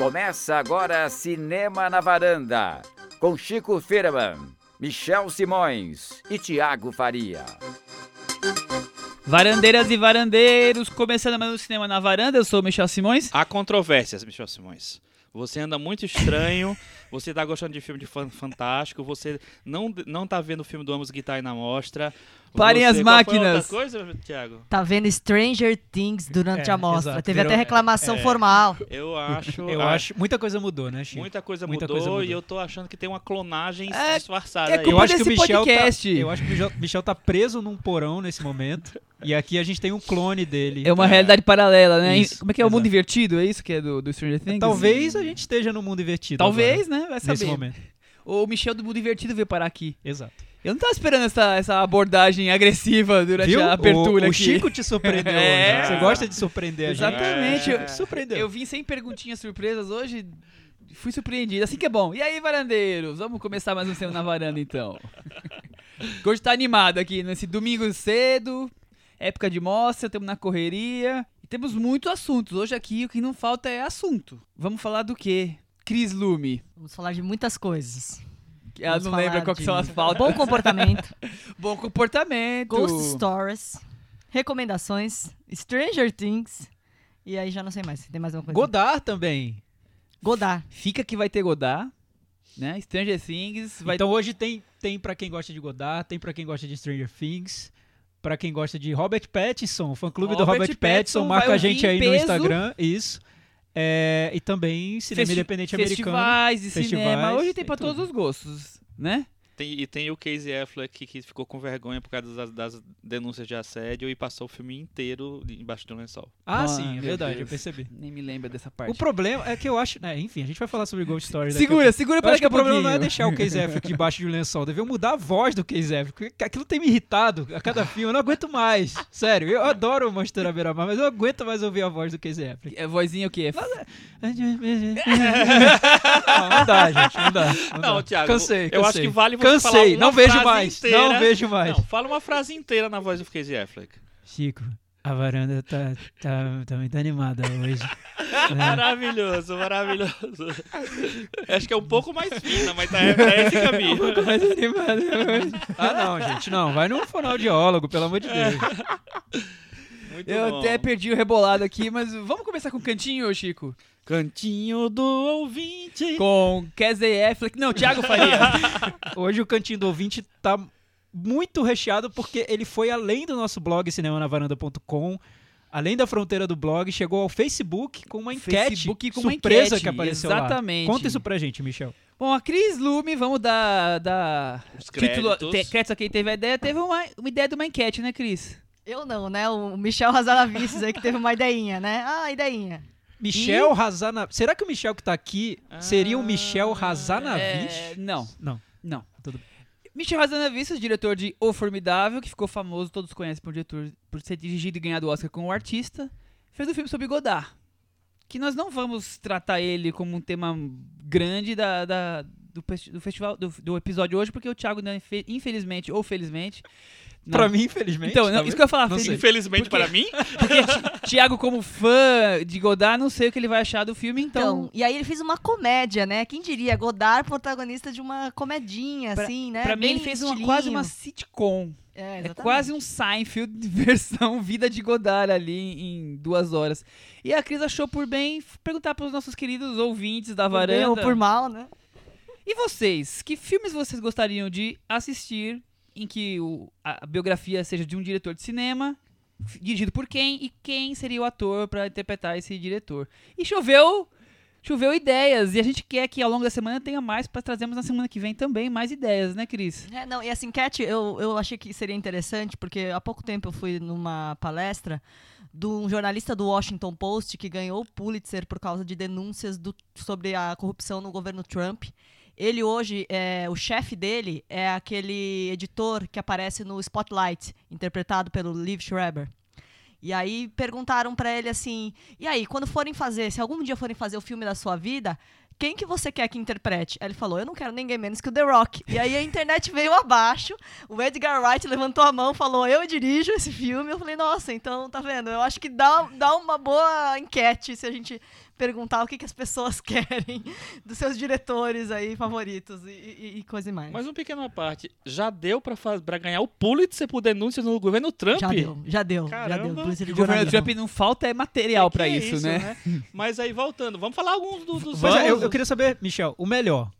Começa agora Cinema na Varanda, com Chico Firman, Michel Simões e Tiago Faria. Varandeiras e varandeiros, começando mais um Cinema na Varanda, eu sou o Michel Simões. Há controvérsias, Michel Simões. Você anda muito estranho, você tá gostando de filme de fan- fantástico, você não, não tá vendo o filme do Amos Guitar na mostra. Parem as máquinas. Coisa, Thiago? Tá vendo Stranger Things durante É, a mostra. exato. Teve Virou- até reclamação é. formal. Eu acho. Eu ah, acho. Muita coisa mudou, né, Chico? Muita coisa muita mudou coisa mudou. e eu tô achando que tem uma clonagem É, disfarçada é aí. culpa Eu acho que o Michel podcast. tá. Eu acho que o Michel, tá preso num porão nesse momento. E aqui a gente tem um clone dele. É uma realidade paralela, né? Isso, Como é que é o mundo exato. invertido? É isso que é do, do Stranger Things? Talvez a gente esteja no mundo invertido. Talvez, agora, né? Vai Nesse saber. momento. O Michel do mundo invertido veio parar aqui. Exato. Eu não tava esperando essa, essa abordagem agressiva durante Viu? a abertura o, o aqui. Chico te surpreendeu É. hoje. Você gosta de surpreender a gente. Exatamente. É. Eu- Surpreendeu. Eu vim sem perguntinhas surpresas hoje. Fui surpreendido. Assim que é bom. E aí, varandeiros? Vamos começar mais um Cinema na Varanda, então. Hoje tá animado aqui nesse domingo cedo. Época de mostra, estamos na correria. E temos muitos assuntos. Hoje aqui o que não falta é assunto. Vamos falar do quê? Cris Lume. Vamos falar de muitas coisas. Ela Vamos não lembra qual de são as pautas. Bom comportamento, Bom comportamento. Ghost Stories, recomendações, Stranger Things. E aí já não sei mais. Tem mais uma coisa? Godard também. Godard. Fica que vai ter Godard. Né? Stranger Things. Vai Então hoje tem, tem pra quem gosta de Godard, tem pra quem gosta de Stranger Things, pra quem gosta de Robert Pattinson, o fã-clube do Robert Robert Pattinson Pattinson, marca a gente aí no. Instagram, isso. É, e também cinema Festi- independente americano. festivais de festivais, cinema. Hoje tem tudo. todos os gostos, né? Tem- e tem o Casey Affleck que, que ficou com vergonha por causa das, das denúncias de assédio e passou o filme inteiro embaixo de um lençol. Ah, Ah, sim, é verdade, Deus. eu percebi. Nem me lembra dessa parte. O problema é que eu acho. né, enfim, a gente vai falar sobre Ghost Story daqui Segura, segura Eu para acho daqui que a o problema não é deixar o Casey Affleck debaixo de um lençol, deviam mudar a voz do Casey Affleck. porque Aquilo tem me irritado a cada filme, eu não aguento mais. Sério, eu adoro o Monstro à Beira-Mar, mas eu não aguento mais ouvir a voz do Casey Affleck. É vozinha o quê? Não, não dá, gente, não dá. Não, Não, dá. Cansei, cansei, eu acho que vale você Cansei, não vejo mais, inteira. não vejo mais. Não, fala uma frase inteira na voz do Casey Affleck. Chico, a varanda tá, tá, tá muito animada hoje. É. Maravilhoso, maravilhoso. Acho que é um pouco mais fina, mas tá, tá esse caminho. mais animada hoje. Ah, não, gente, não. Vai num fonoaudiólogo, pelo amor de Deus. Muito Eu bom. até perdi o rebolado aqui, mas vamos começar com o cantinho, Chico? Cantinho do ouvinte. Com Casey Affleck. Não, Thiago Faria. Hoje o Cantinho do Ouvinte tá muito recheado porque ele foi além do nosso blog cinemanavaranda.com, além da fronteira do blog, chegou ao Facebook com uma enquete Facebook com uma surpresa enquete, que apareceu exatamente. lá. Conta isso pra gente, Michel. Bom, a Cris Lume, vamos dar, dar Os título, créditos. te- créditos a quem teve a ideia, teve uma, uma ideia de uma enquete, né, Cris? Eu não, né? O Michel Razanavices aí que teve uma ideinha, né? Ah, ideinha. Michel Razanavic. Será que o Michel que tá aqui seria o Michel É, Razanavic? não, Não. não. Tudo Michel Hazanavicius, diretor de O Formidável, que ficou famoso, todos conhecem por, diretor, por ser dirigido e ganhado o Oscar com o artista, fez um filme sobre Godard. Que nós não vamos tratar ele como um tema grande da, da- do, do festival, do, do episódio hoje, porque o Thiago, infe- infelizmente ou felizmente. Não- Pra mim, infelizmente. Então, não, isso que eu ia falar, Felipe. Infelizmente Porque- para mim, Porque Thiago, como fã de Godard, não sei o que ele vai achar do filme, Então, então. e aí ele fez uma comédia, né? Quem diria? Godard, protagonista de uma comedinha, Pra- assim, né? pra mim, Bem ele fez uma, quase uma sitcom. É, É quase um Seinfeld versão Vida de Godard ali em duas horas. E a Cris achou por bem perguntar para os nossos queridos ouvintes da Por bem ou varanda. por mal, né? E vocês, que filmes vocês gostariam de assistir em que o- a, biografia seja de um diretor de cinema, dirigido por quem e quem seria o ator para interpretar esse diretor? E choveu, choveu ideias e a gente quer que ao longo da semana tenha mais para trazermos na semana que vem também mais ideias, né, Cris? É, não, e essa enquete eu, eu achei que seria interessante, porque há pouco tempo eu fui numa palestra de um jornalista do Washington Post que ganhou o Pulitzer por causa de denúncias do- sobre a corrupção no governo Trump. Ele hoje, é, o chefe dele é aquele editor que aparece no Spotlight, interpretado pelo Liv Schreiber. E aí perguntaram pra ele assim: e aí, quando forem fazer, se algum dia forem fazer o filme da sua vida, quem que você quer que interprete? Aí ele falou, eu não quero ninguém menos que o The Rock. E aí a internet veio abaixo, o Edgar Wright levantou a mão, falou, eu dirijo esse filme. Eu falei, nossa, então, tá vendo? Eu acho que dá, dá uma boa enquete se a gente perguntar o que, que as pessoas querem dos seus diretores aí favoritos e, e, e coisa e mais. Mas uma pequena parte, já deu pra ganhar o Pulitzer por denúncias no governo Trump? já deu, já deu, já deu. O governo. Trump não falta é material Que pra é isso, né? Mas aí, voltando, vamos falar alguns do- dos... É, eu, eu queria saber, Michel, o melhor.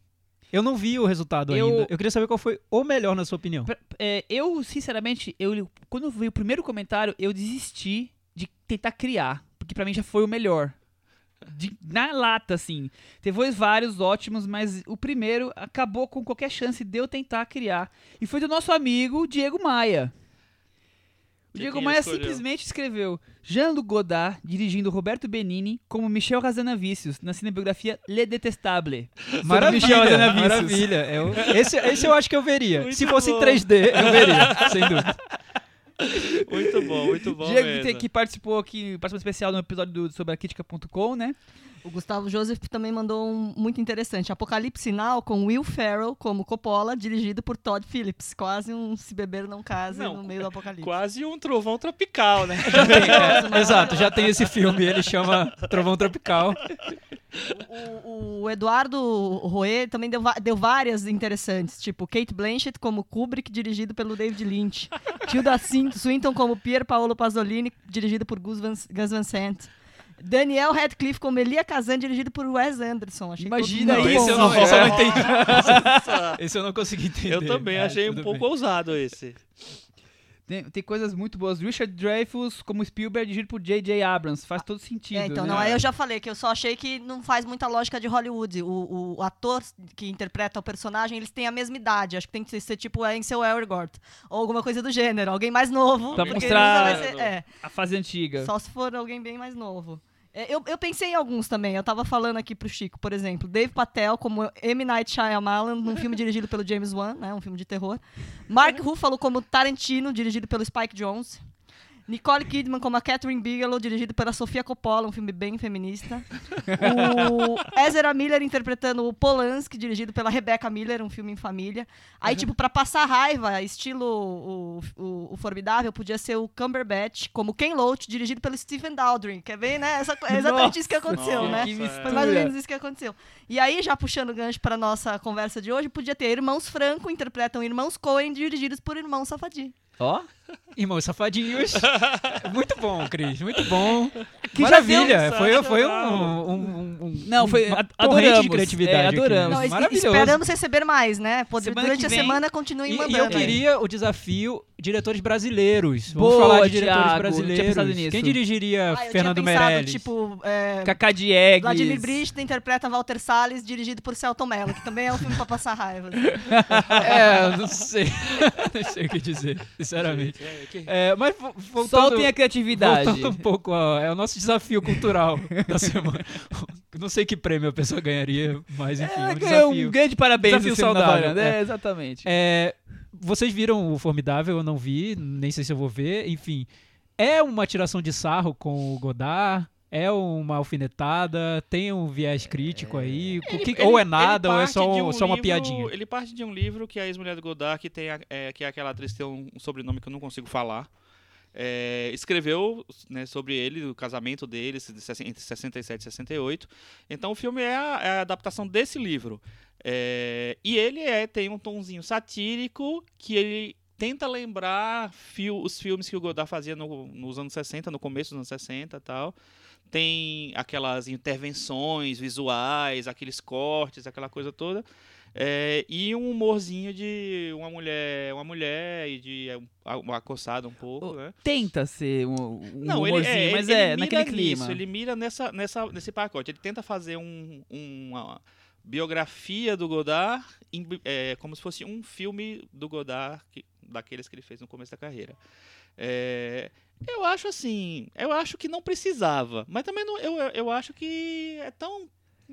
Eu não vi o resultado Eu- ainda. Eu queria saber qual foi o melhor na sua opinião. Pra- é, eu, sinceramente, eu, quando eu vi o primeiro comentário, eu desisti de tentar criar. Porque pra mim já foi o melhor. De- na lata, assim. Teve vários ótimos, mas o primeiro acabou com qualquer chance de eu tentar criar. E foi do nosso amigo Diego Maia. O Que Diego Maia escolheu? simplesmente escreveu Jean-Luc Godard dirigindo Roberto Benini como Michel Razanavicius na cinebiografia Le Detestable. Maravilha, maravilha. Eu- esse, esse eu acho que eu veria. Muito Se fosse bom. em 3D, eu veria, sem dúvida. Muito bom, muito bom Diego mesmo. que, participou aqui, participou especial no episódio do, sobre a crítica.com, né? O Gustavo Joseph também mandou um muito interessante. Apocalipse Sinal com Will Ferrell como Coppola, dirigido por Todd Phillips. Quase um Se Beber Não Case Não, no meio do apocalipse. Quase um trovão tropical, né? É, exato, já tem esse filme, ele chama Trovão Tropical. O, o Eduardo Roe também deu, deu várias interessantes, tipo Kate Blanchett como Kubrick, dirigido pelo David Lynch. Tilda Swin- Swinton como Pier Paolo Pasolini, dirigido por Gus Van, Gus Van Sant. Daniel Radcliffe como Elia Kazan, dirigido por Wes Anderson. Achei Imagina isso, eu não- esse eu não É. entendi. Esse eu não consegui entender. Eu também mas achei um pouco bem. ousado esse. Tem, tem coisas muito boas. Richard Dreyfuss como Spielberg, dirigido por J.J. Abrams. Faz todo sentido. É, então, né? não, aí eu já falei que eu só achei que não faz muita lógica de Hollywood. O, o ator que interpreta o personagem, eles têm a mesma idade. Acho que tem que ser tipo Ansel Elgort. Ou alguma coisa do gênero. Alguém mais novo. Pra mostrar- ser- é, A fase antiga. só se for alguém bem mais novo. É, eu, eu pensei em alguns também. Eu tava falando aqui pro Chico, por exemplo. Dave Patel como M. Night Shyamalan, num filme dirigido pelo James Wan, né? Um filme de terror. Mark Ruffalo como Tarantino, dirigido pelo Spike Jonze. Nicole Kidman como a Catherine Bigelow, dirigido pela Sofia Coppola, um filme bem feminista. O Ezra Miller interpretando o Polanski, dirigido pela Rebecca Miller, um filme em família. Aí, tipo, pra passar raiva, estilo o, o, o Formidável, podia ser o Cumberbatch como Ken Loach, dirigido pelo Stephen Daldry. Quer ver, né? Essa, é exatamente isso que aconteceu, Nossa, né? Que. Foi mais ou menos isso que aconteceu. E aí, já puxando o gancho para nossa conversa de hoje, podia ter Irmãos Franco interpretam Irmãos Coen, dirigidos por Irmãos Safadi. Ó. Irmãos Safadinhos. muito bom, Cris, muito bom. Que Maravilha, foi, foi um, um, um- um- Não, foi- uma adoramos, de criatividade. é, aqui. adoramos. Não, es- Maravilhoso. esperamos receber mais, né? Pode- Semana durante que a vem- semana continuem E, mandando. e eu queria o desafio diretores brasileiros. Vamos Boa, falar de diretores Thiago, não tinha brasileiros. pensado nisso. Quem dirigiria Ah, eu Fernando tinha pensado, Meirelles? tipo, é, Cacá Diegues. Vladimir Brista interpreta Walter Salles, dirigido por Celton Mello, que também é um filme pra passar raiva. É, eu não sei. não sei o que dizer, sinceramente. É, que- É, mas vo- voltando, Soltem a criatividade. voltando um pouco, ó, é o nosso desafio cultural da semana. não sei que prêmio a pessoa ganharia, mas enfim, é, um É, desafio. um grande parabéns Desafio saudável, é. É, exatamente. É, vocês viram o Formidável? Eu não vi, nem sei se eu vou ver. Enfim, é uma tiração de sarro com o Godard? É uma alfinetada? Tem um viés crítico aí? O que- Ele- ou é ele nada, ou é só, um só uma livro- piadinha? Ele parte de um livro que a ex-mulher do Godard, que, tem a- é, que é aquela atriz que tem um, um sobrenome que eu não consigo falar, é, escreveu né, sobre ele, o casamento deles, de sess- entre 67 e 68. Então o filme é a, é a adaptação desse livro. É, e ele é, tem um tonzinho satírico que ele tenta lembrar fil- os filmes que o Godard fazia no- nos anos 60, no começo dos anos 60 e tal. Tem aquelas intervenções visuais, aqueles cortes, aquela coisa toda. É, e um humorzinho de uma mulher, uma mulher e de uma acossada um pouco, né? Tenta ser um, um Não, ele, humorzinho, é, mas ele, é, ele naquele mira clima. nisso, ele mira nessa, nessa, nesse pacote. Ele tenta fazer um, uma biografia do Godard é, como se fosse um filme do Godard, que- daqueles que ele fez no começo da carreira. É, eu acho assim, eu acho que não precisava, mas também não, eu, eu acho que é tão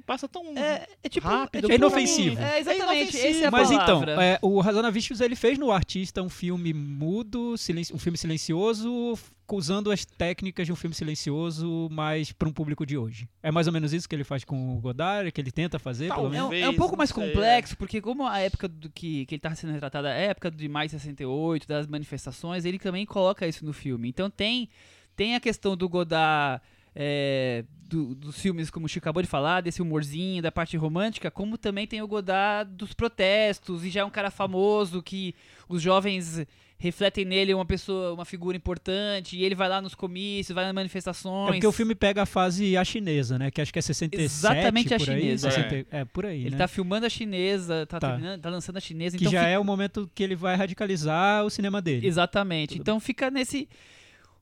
passa tão É, é tipo. rápido. tipo É inofensivo. É, exatamente. É essa é a Mas então, é, o Razanavicius ele fez no Artista um filme mudo, silen- um filme silencioso, usando as técnicas de um filme silencioso, mas para um público de hoje. É mais ou menos isso que ele faz com o Godard, que ele tenta fazer, pelo Talvez. menos. É um, é um pouco mais sei, complexo, porque como a época do que, que ele tá sendo retratado, a época de mais 68, das manifestações, ele também coloca isso no filme. Então tem, tem a questão do Godard, é, do- dos filmes, como o Chico acabou de falar, desse humorzinho, da parte romântica, como também tem o Godard dos protestos, e já é um cara famoso que os jovens refletem nele uma pessoa, uma figura importante, e ele vai lá nos comícios, vai nas manifestações. É porque o filme pega a fase a chinesa, né? Que acho que é 67 Exatamente a por aí. chinesa. 60 é. por aí, Ele né? tá filmando a chinesa, tá, Tá. tá lançando a chinesa, que então já fica- é o momento que ele vai radicalizar o cinema dele. Exatamente. Tudo então fica nesse.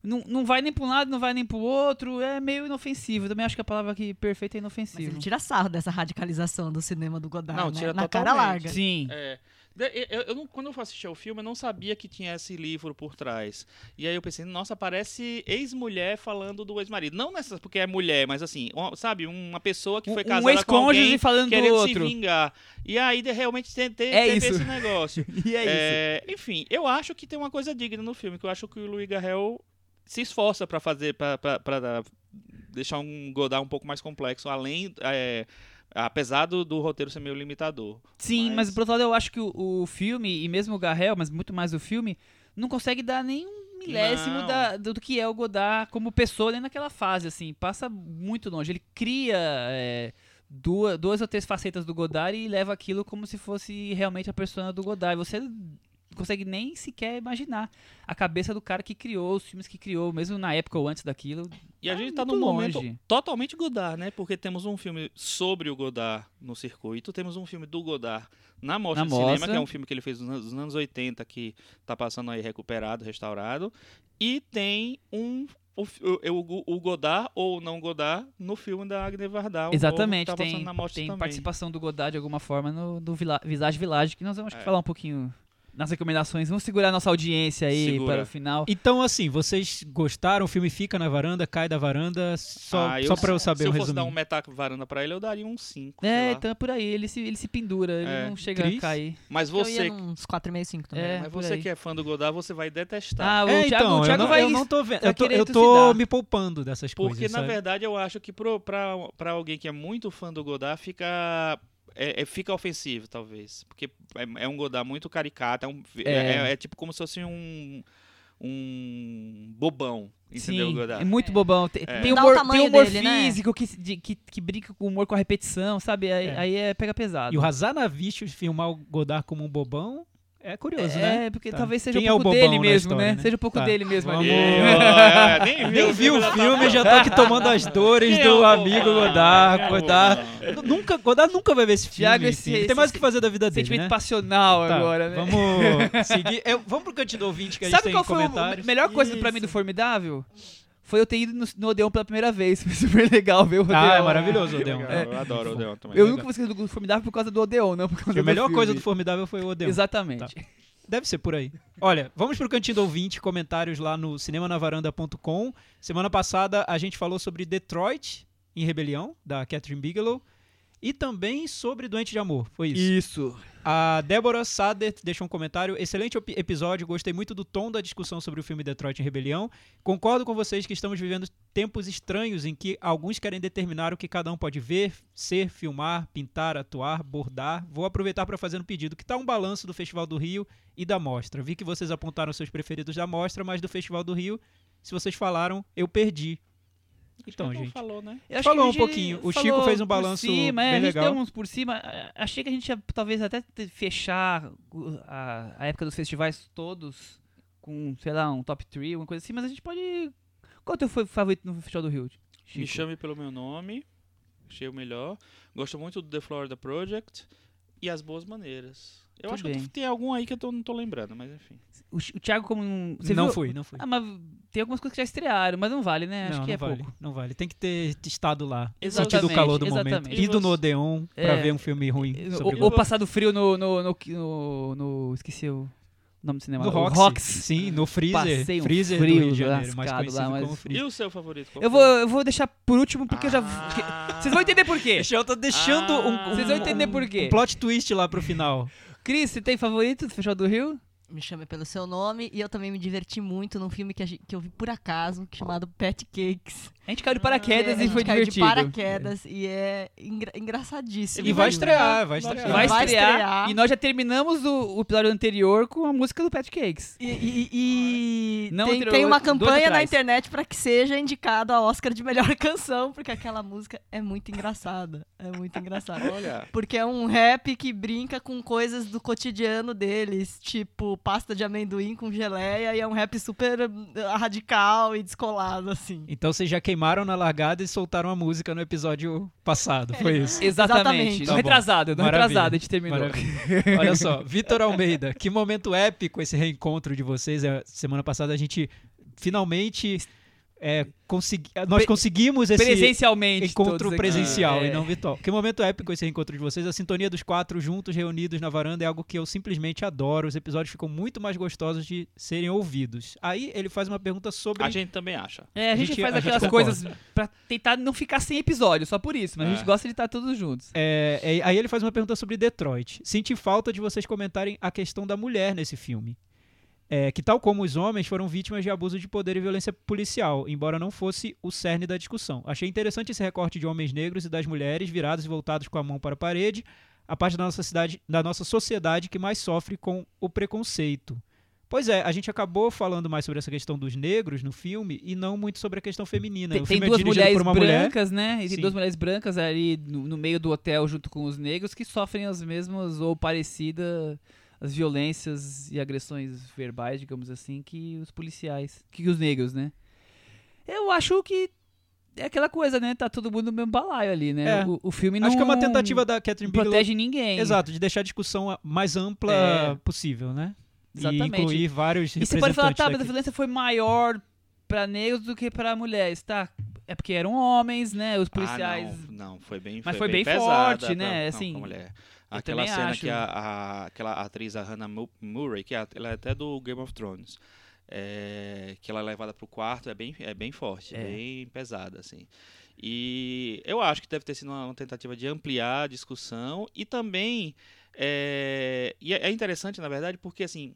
Não, não vai nem pra um lado, não vai nem pro outro. É meio inofensivo. Eu também acho que a palavra aqui perfeita é Mas inofensivo. ele tira sarro dessa radicalização do cinema do Godard, Não, né? tira Na cara totalmente. larga. Sim. É. Eu, eu não- quando eu assisti ao filme, eu não sabia que tinha esse livro por trás. E aí eu pensei, nossa, parece ex-mulher falando do ex-marido. Não nessa porque é mulher, mas assim, uma- sabe, uma pessoa que foi Um- um casada com ex-cônjuge alguém falando do querendo se outro. vingar. E aí de, realmente tem, tem, É teve isso. esse negócio. E é, isso. É, enfim, eu acho que tem uma coisa digna no filme, que eu acho que o Louis Garrel se esforça pra fazer, pra deixar um Godard um pouco mais complexo, além, é, apesar do, do roteiro ser meio limitador. Sim, mas... mas- por outro lado eu acho que o, o filme, e mesmo o Garrel, mas muito mais o filme, não consegue dar nem um milésimo da- do, do que é o Godard como pessoa ali naquela fase, assim. Passa muito longe. Ele cria é, duas, duas ou três facetas do Godard e leva aquilo como se fosse realmente a persona do Godard. E você consegue nem sequer imaginar a cabeça do cara que criou os filmes que criou, mesmo na época ou antes daquilo. E a Tá gente tá muito num momento longe. totalmente Godard, né? Porque temos um filme sobre o Godard no circuito, temos um filme do Godard na Mostra Na de Cinema, mostra. que é um filme que ele fez nos anos, nos anos 80, que tá passando aí recuperado, restaurado. E tem um. O, o, o Godard ou não Godard no filme da Agne Varda. um Exatamente, tá tem, tem participação do Godard de alguma forma no, do Vila, Visage Village, que nós vamos É. falar um pouquinho nas recomendações. Vamos segurar a nossa audiência aí Segura. para o final. Então, assim, vocês gostaram? O filme fica na varanda, cai da varanda, só, Ah, só pra eu saber Se um eu fosse dar um resumo. metac varanda pra ele, eu daria um 5. É, então é por aí, ele se, ele se pendura, ele É. não chega Cris? a cair. Mas Eu ia você, uns 4,5, 5 também. É, mas você aí. que é fã do Godard, você vai detestar. Ah, o É, Thiago, então, o Thiago eu, não, vai... eu não tô vendo. Eu tô, eu tô me poupando dessas Porque, coisas. na sabe? verdade, eu acho que pra alguém que é muito fã do Godard, fica. É, é- fica ofensivo, talvez. Porque é, é um Godard muito caricato. É, um- é- É. é- é tipo como se fosse um. Um bobão. Entendeu, Sim, Godard? é muito bobão. Tem, É. tem humor, tem humor dele, né? físico que, se- de- que, que brinca com o humor com a repetição, sabe? Aí É. aí é, pega pesado. E o Hazanavicius filmar o Godard como um bobão é curioso, né? É, porque Tá. talvez seja Quem um é pouco bobão dele na mesmo, história, né? né? Seja um pouco Tá. dele mesmo Vamos- ali. É, nem viu, Nem vi o tá- filme, já tô aqui tomando as dores Quem é do amigo? Godard. É Godard. Nunca, Godard nunca vai ver esse filme. Thiago, esse- esse- tem mais o que fazer da vida dele, Sentimento né? passional Tá, agora, né? Vamos seguir. Eu- vamos pro cantinho do ouvinte que a gente Sabe tem qual foi comentários. a melhor coisa pra mim do Isso. Formidável? Foi eu ter ido no, no Odeon pela primeira vez. Foi super legal ver o Odeon. Ah, é maravilhoso o Odeon. Legal, É. Eu adoro o Odeon também. Eu nunca vou esquecer do Formidável por causa do Odeon, não por causa A do melhor filme. coisa do Formidável foi o Odeon. Exatamente. Deve ser por aí. Olha, vamos pro cantinho do ouvinte, comentários lá no cinemanavaranda.com. Semana passada a gente falou sobre Detroit em Rebelião, da Catherine Bigelow, e também sobre Doente de Amor. Foi isso. Isso. A Débora Sader deixou um comentário. Excelente episódio, gostei muito do tom da discussão sobre o filme Detroit em Rebelião. Concordo com vocês que estamos vivendo tempos estranhos em que alguns querem determinar o que cada um pode ver, ser, filmar, pintar, atuar, bordar. Vou aproveitar para fazer um pedido. Que tal um balanço do Festival do Rio e da Mostra? Vi que vocês apontaram seus preferidos da Mostra, mas do Festival do Rio, se vocês falaram, eu perdi. Então, gente. falou, né? Falou um pouquinho. O Chico fez um por balanço cima, é, bem a gente legal. deu uns por cima. Achei que a gente ia talvez até fechar a, a época dos festivais todos com, sei lá, um top 3, alguma coisa assim, mas a gente pode. Qual é o teu fa- favorito no Festival do Rio? Me Chico? chame pelo meu nome. Achei o melhor. Gosto muito do The Florida Project e As Boas Maneiras. Eu Tudo acho que bem. eu- tem algum aí que eu tô- não tô lembrando, mas enfim. O, o Thiago, como. um- Você não viu? fui, não fui. Ah, mas tem algumas coisas que já estrearam, mas não vale, né? Acho não, que não é vale, pouco. não vale. Tem que ter estado lá. Exatamente, Sentido o calor do momento. exatamente. Ido no Odeon pra É. ver um filme ruim sobre Ou, ou passado frio no, no, no, no, no- Esqueci o nome do cinema? No Roxy. Rox. Sim, no Freezer. Passei um Freezer frio do Rio de Janeiro, mais conhecido lá, mas- como E Freezer. o seu favorito? Eu vou, eu vou deixar por último porque eu já. Ah. Vocês vão entender por quê. Eu tô deixando Ah. um, um- Vocês vão entender um- por quê. um plot twist lá pro final. Cris, você tem favorito do Festival do Rio? Me chame pelo seu nome. E eu também me diverti muito num filme que, a gen- que eu vi por acaso, chamado Pet Cakes. A gente caiu de paraquedas É, a e gente foi caiu divertido. De paraquedas. E é engra- engraçadíssimo. E vai Vai estrear, vai estrear. Vai, estrear, estrear. E nós já terminamos o, o episódio anterior com a música do Pat Cakes. E, e- e Não, tem, tem uma campanha na internet pra que seja indicado a Oscar de melhor canção, porque aquela música é muito engraçada. É muito engraçada. Olha, Porque é um rap que brinca com coisas do cotidiano deles, tipo pasta de amendoim com geleia, e é um rap super eh, radical e descolado, assim. Então vocês já queimaram na largada e soltaram a música no episódio passado, foi isso? Exatamente. Tá retrasado, no Maravilha. retrasado a gente terminou. Maravilha. Olha só, Vitor Almeida, que momento épico esse reencontro de vocês. É, Semana passada a gente finalmente é, consegui- nós conseguimos esse Presencialmente. encontro presencial É. e não virtual. Que momento épico esse reencontro de vocês. A sintonia dos quatro juntos, reunidos na varanda, é algo que eu simplesmente adoro. Os episódios ficam muito mais gostosos de serem ouvidos. Aí ele faz uma pergunta sobre. a gente também acha. É, a gente, A gente- faz a gente aquelas concorda. coisas pra tentar não ficar sem episódio, só por isso. Mas a É. gente gosta de estar todos juntos. É, é, aí ele faz uma pergunta sobre Detroit. Senti falta de vocês comentarem a questão da mulher nesse filme. É, que, tal como os homens, foram vítimas de abuso de poder e violência policial, embora não fosse o cerne da discussão. Achei interessante esse recorte de homens negros e das mulheres virados e voltados com a mão para a parede, a parte da nossa, cidade, da nossa sociedade que mais sofre com o preconceito. Pois é, a gente acabou falando mais sobre essa questão dos negros no filme e não muito sobre a questão feminina. Tem, o tem filme duas é mulheres por uma mulher. brancas, né? E tem duas mulheres brancas ali no, no meio do hotel junto com os negros que sofrem as mesmas ou parecidas as violências e agressões verbais, digamos assim, que os policiais, que os negros, né? Eu acho que é aquela coisa, né? Tá todo mundo no mesmo balaio ali, né? É. O, o filme não Acho que é uma tentativa da Catherine não Bigelow protege ninguém. Exato, de deixar a discussão a- mais ampla É. possível, né? Exatamente. E incluir vários E você pode falar, tá, mas a violência foi maior pra negros do que pra mulheres, tá? É porque eram homens, né? Os policiais. Ah, não, não, foi bem Mas foi bem pesada forte, pra- né? não, Assim, pra mulher. Aquela cena acho. que a, a- aquela atriz, a Hannah Mu- Murray, que é, ela é até do Game of Thrones, é, que ela é levada pro quarto, é bem, é bem forte, É. bem pesada, assim. E eu acho que deve ter sido uma, uma tentativa de ampliar a discussão e também é, e é é interessante, na verdade, porque assim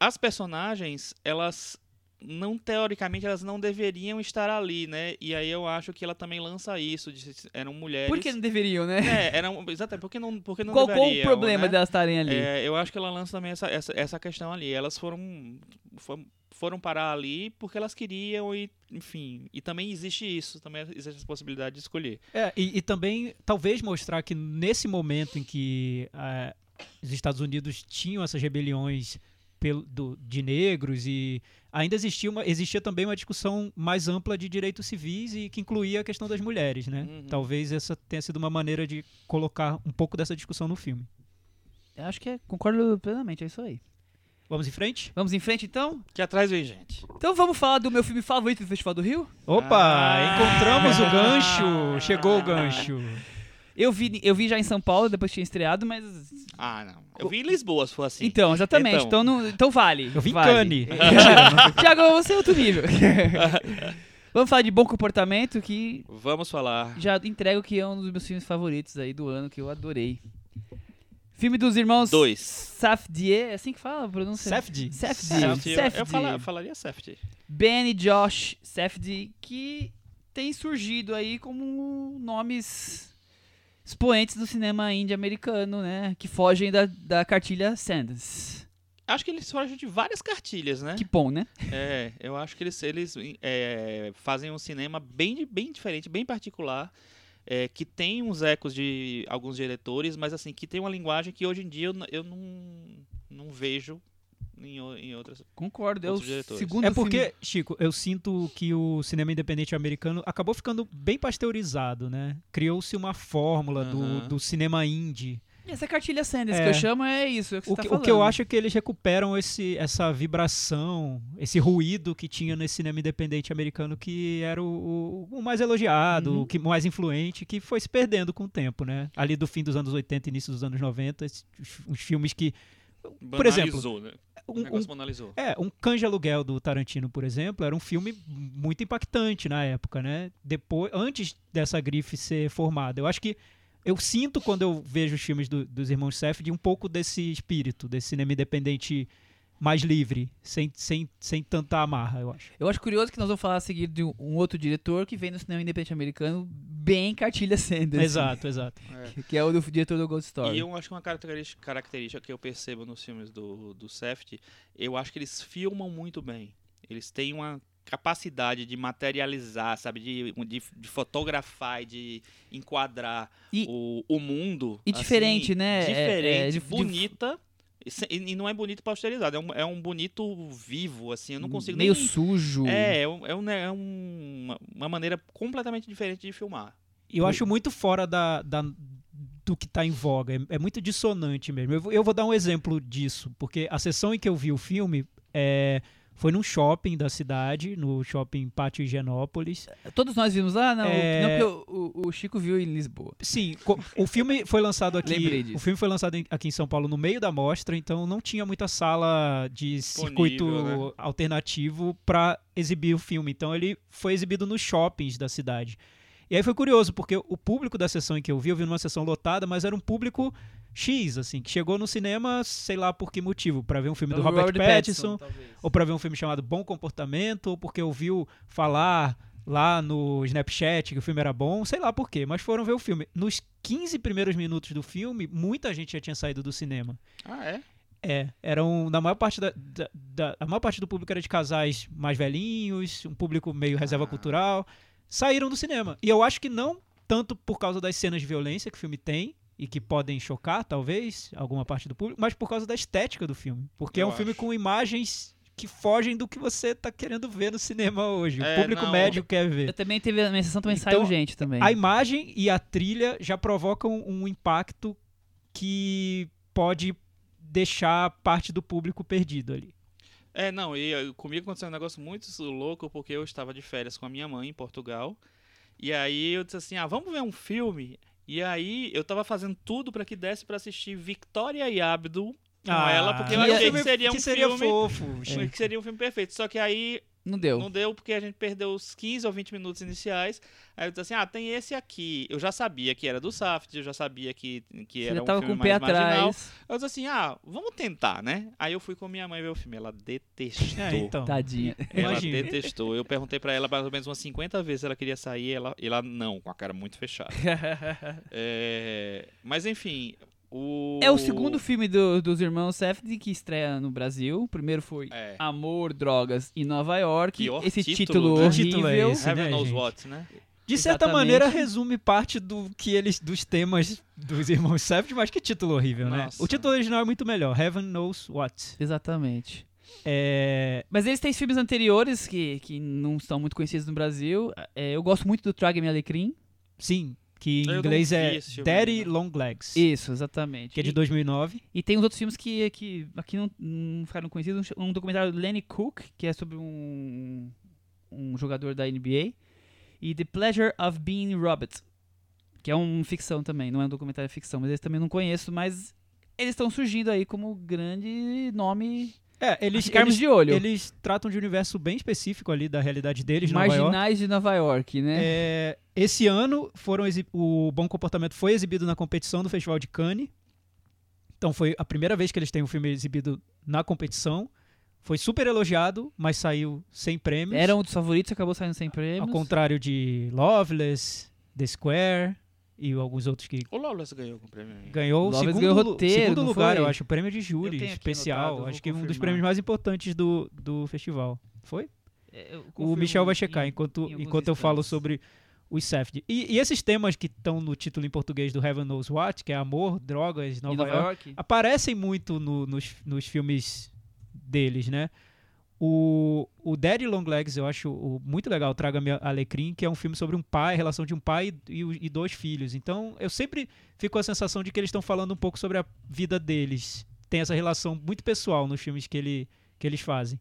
as personagens, elas não teoricamente elas não deveriam estar ali, né? E aí eu acho que ela também lança isso, de, eram mulheres. Por que não deveriam, né? É, eram exatamente, porque não, porque não qual, qual o deveriam, problema né? delas estarem ali? É, eu acho que ela lança também essa, essa, essa questão ali. Elas foram, foram foram parar ali porque elas queriam e, enfim, e também existe isso, também existe essa possibilidade de escolher. É, e, e também talvez mostrar que nesse momento em que eh, os Estados Unidos tinham essas rebeliões pelo, do- de negros e ainda existia, uma, existia também uma discussão mais ampla de direitos civis e que incluía a questão das mulheres, né? Uhum. Talvez essa tenha sido uma maneira de colocar um pouco dessa discussão no filme. Eu acho que é, concordo plenamente, é isso aí. Vamos em frente? Vamos em frente então? Que atrás vem gente. Então vamos falar do meu filme favorito do Festival do Rio? Opa, Ah. encontramos o gancho. Chegou o gancho. Eu vi, eu vi já em São Paulo, depois que tinha estreado, mas. Ah, não. Eu vi em Lisboa, se for assim. Então, exatamente. Então, Então. não, então vale. Eu vi em vale. Cannes. Tiago, você é outro nível. Vamos falar de bom comportamento, que Vamos falar. já entrego que é um dos meus filmes favoritos aí do ano, que eu adorei. Filme dos irmãos Dois. Safdie, é assim que fala a pronúncia? Safdie. Safdie. Safety, eu, Safdie. eu fala- eu falaria Safety. Ben e Josh Safdie, que tem surgido aí como nomes expoentes do cinema indie americano, né? Que fogem da, da cartilha Sanders. Acho que eles fogem de várias cartilhas, né? Que bom, né? É, eu acho que eles, eles é, fazem um cinema bem, bem diferente, bem particular, é, que tem uns ecos de alguns diretores, mas assim, que tem uma linguagem que hoje em dia eu, eu não, não vejo em, em outras. Concordo. É diretores. segundo É porque, filme- Chico, eu sinto que o cinema independente americano acabou ficando bem pasteurizado, né? Criou-se uma fórmula do, do cinema indie. Essa cartilha Sanders É. que eu chamo é isso, é o que você O tá que, o que eu acho é que eles recuperam esse, essa vibração, esse ruído que tinha nesse cinema independente americano, que era o, o- mais elogiado, Uhum. o que mais influente, que foi se perdendo com o tempo, né? Ali do fim dos anos 80 início dos anos 90, esses- os, os filmes que por exemplo, Banalizou, né? O um, um negócio banalizou. É, um de Aluguel do Tarantino, por exemplo, era um filme muito impactante na época, né? Depois, antes dessa grife ser formada. Eu acho que eu sinto quando eu vejo os filmes do- dos irmãos Safdie um pouco desse espírito, desse cinema independente mais livre, sem, sem, sem tanta amarra, eu acho. Eu acho curioso que nós vamos falar a seguir de um, outro diretor que vem no cinema independente americano bem cartilha Sanders. Exato, exato. É. Que é o do diretor do Ghost Story. E eu acho que uma característica, característica que eu percebo nos filmes do, do Safdie, eu acho que eles filmam muito bem. Eles têm uma capacidade de materializar, sabe? De, de, de fotografar e de enquadrar E- o, o mundo. e diferente, assim, né? É- Diferente, é de- de- bonita. E E, não é bonito pasteurizado, é um, é um bonito vivo, assim. Eu não consigo Meio nem. sujo. É, é, um- é, um- é um- uma, uma maneira completamente diferente de filmar. E eu acho muito fora da, da- do que tá em voga. É, é muito dissonante mesmo. Eu, vou- eu vou dar um exemplo disso, porque a sessão em que eu vi o filme é, foi num shopping da cidade, no shopping Pátio Higienópolis. Todos nós vimos lá? Não, É. não porque o, o- o Chico viu em Lisboa. Sim, o filme foi lançado aqui. O filme foi lançado em- aqui em São Paulo no meio da mostra, então não tinha muita sala de circuito né? alternativo para exibir o filme. Então ele foi exibido nos shoppings da cidade. E aí foi curioso, porque o público da sessão em que eu vi, eu vi numa sessão lotada, mas era um público X, assim, que chegou no cinema, sei lá por que motivo, para ver um filme do Pelo Robert, Pattinson, talvez. ou para ver um filme chamado Bom Comportamento, ou porque ouviu falar lá no Snapchat que o filme era bom, sei lá por quê, mas foram ver o filme. Nos 15 primeiros minutos do filme, muita gente já tinha saído do cinema. Ah, é? É, eram, na maior parte da, da- da- a maior parte do público era de casais mais velhinhos, um público meio reserva Ah. cultural, saíram do cinema. E eu acho que não tanto por causa das cenas de violência que o filme tem, e que podem chocar, talvez, alguma parte do público, mas por causa da estética do filme. Porque é Eu um filme acho. com imagens que fogem do que você tá querendo ver no cinema hoje. É, o público não, médio quer Eu ver. também teve, a minha sessão também Então, saiu gente também. A imagem e a trilha já provocam um impacto que pode deixar parte do público perdido ali. É, não, e eh, comigo aconteceu um negócio muito louco, porque eu estava de férias com a minha mãe em Portugal. E aí eu disse assim: ah, vamos ver um filme. E aí eu tava fazendo tudo para que desse para assistir Victoria e Abdul com ela, porque eu achei que seria um que seria filme. fofo. Que seria um filme perfeito. Só que aí Não deu. não deu porque a gente perdeu os 15 ou 20 minutos iniciais. Aí eu disse assim: ah, tem esse aqui. Eu já sabia que era do Saft, eu já sabia que, que Você era já um tava filme com o pé mais marginal. atrás. Eu disse assim: ah, vamos tentar, né? Aí eu fui com minha mãe ver o filme. Ela detestou. É, então. Tadinha. Ela Imagina. detestou. Eu perguntei pra ela mais ou menos umas 50 vezes se ela queria sair, ela, e ela não, com a cara muito fechada. É, mas enfim, o. É o segundo filme do- dos irmãos Safdie que estreia no Brasil. O primeiro foi É. Amor, Drogas e Nova York. Pior Esse título, título, né? Horrível. título é esse? Heaven né, knows what, né? De certa Exatamente. maneira, resume parte do que eles dos temas dos irmãos Safdie, mas que título horrível, né? Nossa. O título original é muito melhor, Heaven Knows What. Exatamente. É, Mas eles têm filmes anteriores que, que não estão muito conhecidos no Brasil. É, eu gosto muito do Traga-me Alecrim. sim, que em Eu inglês é Daddy. Long Legs, Isso, exatamente. que é de E- 2009. E tem uns outros filmes que, que aqui não, não ficaram conhecidos. Um, um documentário do Lenny Cook, que é sobre um, um jogador da NBA. E The Pleasure of Being Robert, que é uma ficção também. Não é um documentário é ficção, mas esse também não conheço. Mas eles estão surgindo aí como grande nome. É, eles, Ficarmos eles, de olho. eles tratam de um universo bem específico ali da realidade deles, Nova York. Marginais de Nova York, né? É, esse ano foram o Bom Comportamento foi exibido na competição do Festival de Cannes. Então foi a primeira vez que eles têm um filme exibido na competição. Foi super elogiado, mas saiu sem prêmios. Era um dos favoritos, acabou saindo sem prêmios. Ao contrário de Loveless, The Square e alguns outros que O Lawless ganhou com o prêmio. ganhou o segundo, ganhou roteiro, segundo lugar, foi? eu acho, o prêmio de júri especial. anotado, acho que um dos confirmar. prêmios mais importantes do, do festival. Foi? É, O Michel vai checar em- enquanto, em enquanto eu falo sobre os Safdie. E, e esses temas que estão no título em português do Heaven Knows What, que é amor, drogas, Nova, Nova York, York? aparecem muito no- nos, nos filmes deles, né? O, o Daddy Long Legs eu acho o- muito legal, Traga-me Alecrim, que é um filme sobre um pai, a relação de um pai e, e dois filhos. Então eu sempre fico com a sensação de que eles estão falando um pouco sobre a vida deles. Tem essa relação muito pessoal nos filmes que, ele, que eles fazem.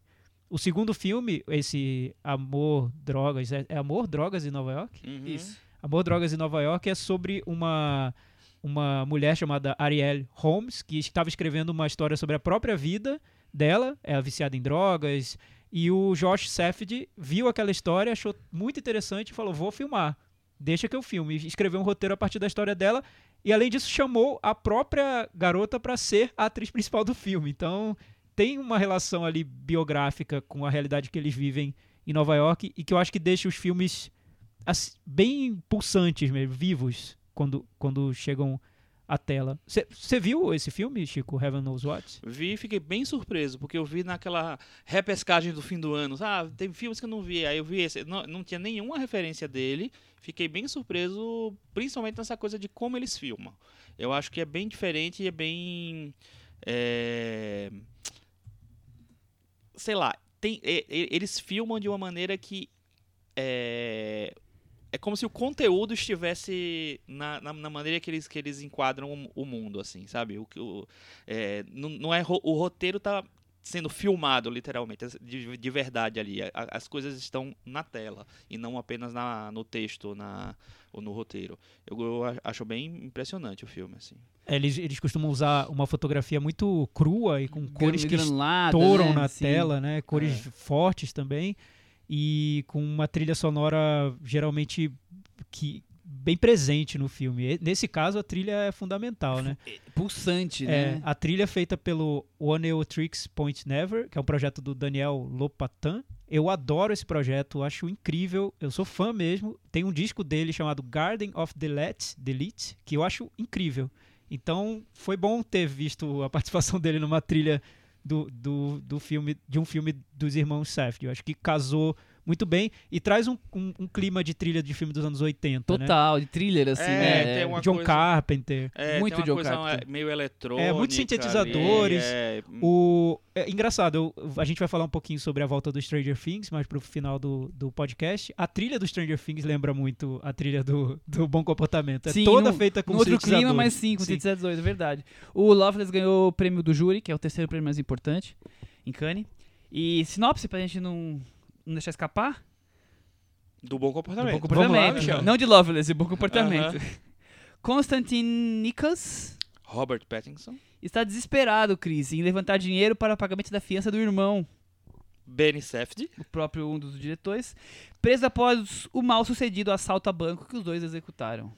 O segundo filme, esse Amor, Drogas, é, é Amor, Drogas em Nova York? Uhum. Isso. Amor, Drogas em Nova York é sobre uma, uma mulher chamada Arielle Holmes, que estava escrevendo uma história sobre a própria vida dela, é viciada em drogas, e o Josh Safdie viu aquela história, achou muito interessante e falou: vou filmar, deixa que eu filme. Escreveu um roteiro a partir da história dela, e além disso, chamou a própria garota para ser a atriz principal do filme. Então, tem uma relação ali biográfica com a realidade que eles vivem em Nova York e que eu acho que deixa os filmes assim, bem pulsantes mesmo, vivos, quando, quando chegam à tela. Você viu esse filme, Chico, Heaven Knows What? Vi e fiquei bem surpreso, porque eu vi naquela repescagem do fim do ano. Ah, tem filmes que eu não vi, aí eu vi esse. Não, não tinha nenhuma referência dele. Fiquei bem surpreso, principalmente nessa coisa de como eles filmam. Eu acho que é bem diferente e é bem. É sei lá, tem, eles filmam de uma maneira que é, é como se o conteúdo estivesse na, na, na, maneira que eles, que eles enquadram o, o mundo, assim, sabe? O, o, é, não, não é o roteiro tá sendo filmado literalmente de, de verdade ali as coisas estão na tela e não apenas na, no texto na ou no roteiro eu, eu acho bem impressionante o filme assim é, eles, eles costumam usar uma fotografia muito crua e com cores que estouram né? na Sim. tela, né? Cores é. fortes também. E com uma trilha sonora geralmente que bem presente no filme. nesse caso, a trilha é fundamental, né? É, pulsante, é, né? A trilha é feita pelo One Tricks Point Never, que é um projeto do Daniel Lopatan. Eu adoro esse projeto, acho incrível. Eu sou fã mesmo. Tem um disco dele chamado Garden of Delete, Delete que eu acho incrível. Então foi bom ter visto a participação dele numa trilha do, do, do filme, de um filme dos irmãos Safdie. Eu acho que casou muito bem e traz um, um, um, clima de trilha de filme dos anos 80. Né? Total, né? de thriller, assim, é, né? Tem John coisa, Carpenter. É, muito John Carpenter. Meio eletrônico. É, muitos sintetizadores. Ali, é... O, é engraçado, eu, a gente vai falar um pouquinho sobre a volta do Stranger Things, mas pro final do, do podcast. A trilha do Stranger Things lembra muito a trilha do, do Bom Comportamento. É sim, toda no, feita com outro clima, mas sim, com sim. sintetizadores, é verdade. O Loveless ganhou o prêmio do júri, que é o terceiro prêmio mais importante, em Cannes. E sinopse, pra gente não, não deixar escapar. Do bom comportamento. Do bom comportamento. Lá, Não de Loveless, de bom comportamento. Uh -huh. Constantine Nichols. Robert Pattinson. Está desesperado, Chris, em levantar dinheiro para o pagamento da fiança do irmão. Benny Safdie. O próprio um dos diretores. Preso após o mal sucedido assalto a banco que os dois executaram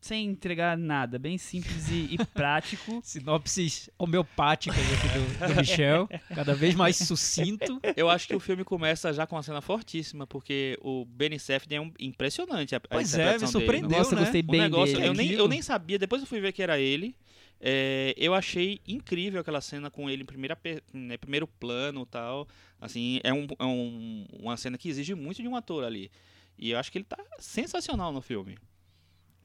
sem entregar nada, bem simples e, e prático. Sinopses homeopáticas aqui do, do, Michel, cada vez mais sucinto. Eu acho que o filme começa já com uma cena fortíssima, porque o Benny Safdie é um, impressionante a, pois a é, me surpreendeu, dele. Nossa, né? gostei bem negócio, dele. Eu nem, eu nem sabia, depois eu fui ver que era ele. É, eu achei incrível aquela cena com ele em primeira, né, primeiro plano tal. Assim, é, um, é um, uma cena que exige muito de um ator ali. E eu acho que ele tá sensacional no filme.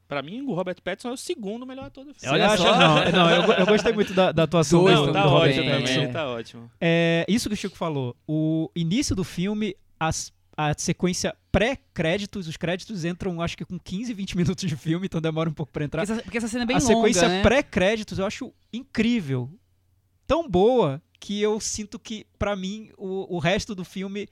Pra mim, o Robert Pattinson é o segundo melhor ator do filme. Olha acha? só. Não, não eu, eu, gostei muito da, da atuação Dois, do, tá do Robert ótimo Pattinson. Também, tá ótimo. É, isso que o Chico falou. O início do filme, as, a sequência pré-créditos, os créditos entram, acho que com 15, 20 minutos de filme, então demora um pouco pra entrar. Porque essa, porque essa cena é bem a longa, sequência né? pré-créditos eu acho incrível. Tão boa que eu sinto que, pra mim, o, o resto do filme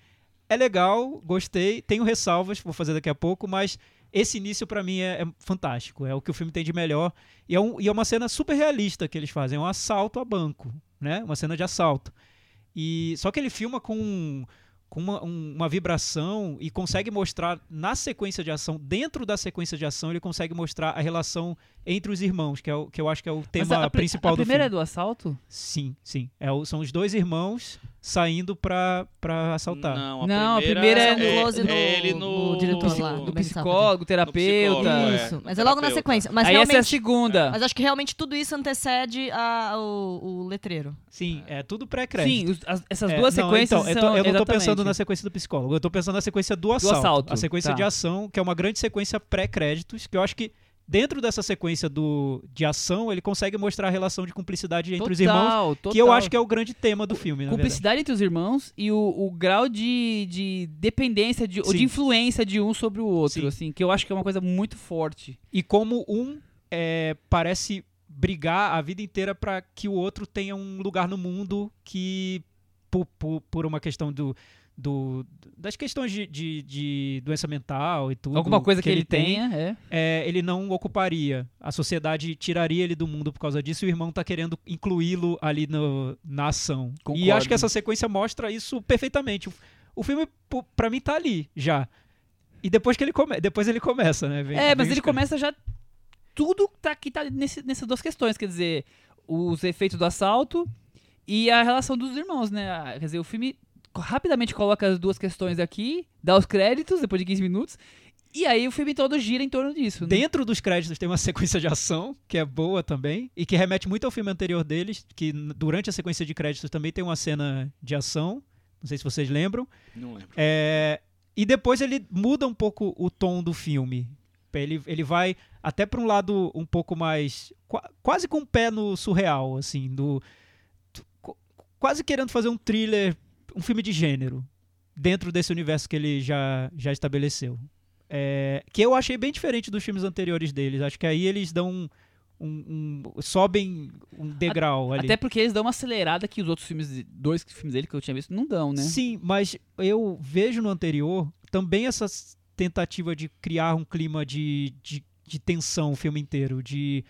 é legal, gostei, tenho ressalvas, vou fazer daqui a pouco, mas esse início para mim é, é, fantástico, é o que o filme tem de melhor e é, um, e é uma cena super realista que eles fazem, é um assalto a banco, né? Uma cena de assalto. E só que ele filma com com uma, um, uma, vibração e consegue mostrar na sequência de ação, dentro da sequência de ação, ele consegue mostrar a relação entre os irmãos, que, é o, que eu acho que é o tema a, a, principal a do filme. A primeira é do assalto? Sim, sim. É o, são os dois irmãos saindo pra, pra assaltar. Não, a Não, primeira, a primeira é, é, close no, é ele no, no diretor no, lá, no, do psicólogo, terapeuta. psicólogo, Isso, é, mas é logo na sequência. Mas Aí realmente, essa é a segunda. Mas acho que realmente tudo isso antecede a, o, o letreiro. Sim, é tudo pré-crédito. Sim, os, as, essas É, duas não, sequências então, eu, tô, eu não tô pensando exatamente. na sequência do psicólogo, eu tô pensando na sequência do assalto. assalto, A sequência tá. de ação, que é uma grande sequência pré-créditos, que eu acho que dentro dessa sequência do, de ação, ele consegue mostrar a relação de cumplicidade entre os irmãos, Total, total. que eu acho que é o grande tema do filme. Cumplicidade entre os irmãos e o, o grau de, de dependência de, ou de influência de um sobre o outro, Sim. assim, que eu acho que é uma coisa muito forte. E como um é, parece brigar a vida inteira para que o outro tenha um lugar no mundo que, por, por, por uma questão do, do das questões de, de, de doença mental e tudo. Alguma coisa que, ele tenha, é. é, ele não ocuparia. A sociedade tiraria ele do mundo por causa disso e o irmão tá querendo incluí-lo ali no, na ação. E Concordo. acho que essa sequência mostra isso perfeitamente. O, o filme, pô, pra mim, tá ali já. E depois que ele come, depois ele começa, né? Vem- É, mas ele começa já. Tudo tá, que tá nesse- nessas duas questões, quer dizer, os efeitos do assalto e a relação dos irmãos, né? Ah, Quer dizer, o filme rapidamente coloca as duas questões aqui, dá os créditos depois de 15 minutos, e aí o filme todo gira em torno disso. né? Dentro dos créditos tem uma sequência de ação, que é boa também, e que remete muito ao filme anterior deles, que durante a sequência de créditos também tem uma cena de ação. Não sei se vocês lembram. Não lembro. É, e depois ele muda um pouco o tom do filme. Ele, ele vai até para um lado um pouco mais. qua- quase com o pé no surreal, assim. Do, qu- quase querendo fazer um thriller, um filme de gênero, dentro desse universo que ele já, já estabeleceu. É, que eu achei bem diferente dos filmes anteriores deles. Acho que aí eles dão um. um- um- sobem um degrau ali. Até porque eles dão uma acelerada que os outros filmes, dois filmes dele que eu tinha visto, não dão, né? Sim, mas eu vejo no anterior também essa tentativa de criar um clima de, de, de tensão o filme inteiro, de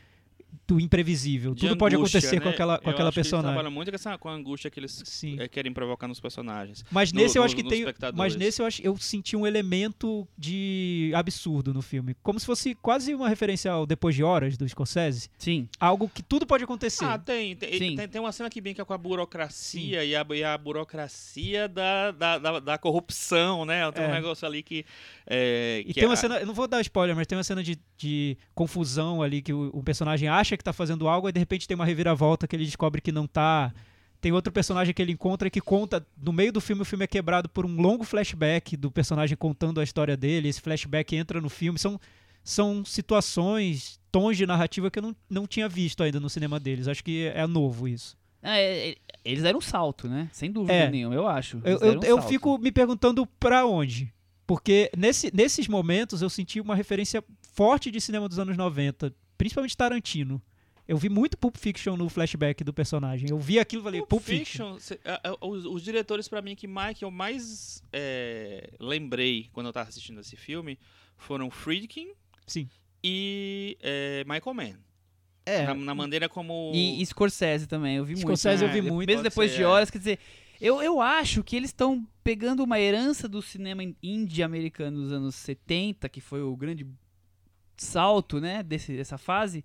do imprevisível. De Tudo pode angústia, acontecer com né? aquela, com Eu aquela acho que personagem. trabalham muito com, essa, com a angústia que eles Sim. eh, querem provocar nos personagens. Mas no- nesse eu no- acho que nos tem, mas nesse eu acho eu senti um elemento de absurdo no filme, como se fosse quase uma referência ao Depois de Horas do Scorsese, Sim. algo que tudo pode acontecer. Ah, tem. Tem, tem, tem uma cena que brinca com a burocracia e a, e a burocracia da, da, da, da corrupção, né? Tem um É. negócio ali que. é, E que tem uma a- cena, eu não vou dar spoiler, mas tem uma cena de, de confusão ali que o, o personagem acha que tá fazendo algo e de repente tem uma reviravolta que ele descobre que não tá. Tem outro personagem que ele encontra que conta, no meio do filme, o filme é quebrado por um longo flashback do personagem contando a história dele. Esse flashback entra no filme. São, são situações, tons de narrativa que eu não, não tinha visto ainda no cinema deles. Acho que é novo isso. É, é, eles deram um salto, né? Sem dúvida É. nenhuma, eu acho. Eu, Eles eu, um eu fico me perguntando pra onde. Porque nesse, nesses momentos eu senti uma referência forte de cinema dos anos 90, principalmente Tarantino. Eu vi muito Pulp Fiction no flashback do personagem. Eu vi aquilo e falei, Pulp, Fiction. cê- a- a- os, os diretores, pra mim, que, mais, que eu mais é, lembrei quando eu tava assistindo esse filme foram Friedkin Sim. e é, Michael Mann. É, Na, na maneira como. E, e Scorsese também, eu vi muito. Scorsese eu vi É, muito. Mesmo depois ser, de é. horas, quer dizer, eu, eu acho que eles estão pegando uma herança do cinema indie americano dos anos 70, que foi o grande salto, né, desse, dessa fase,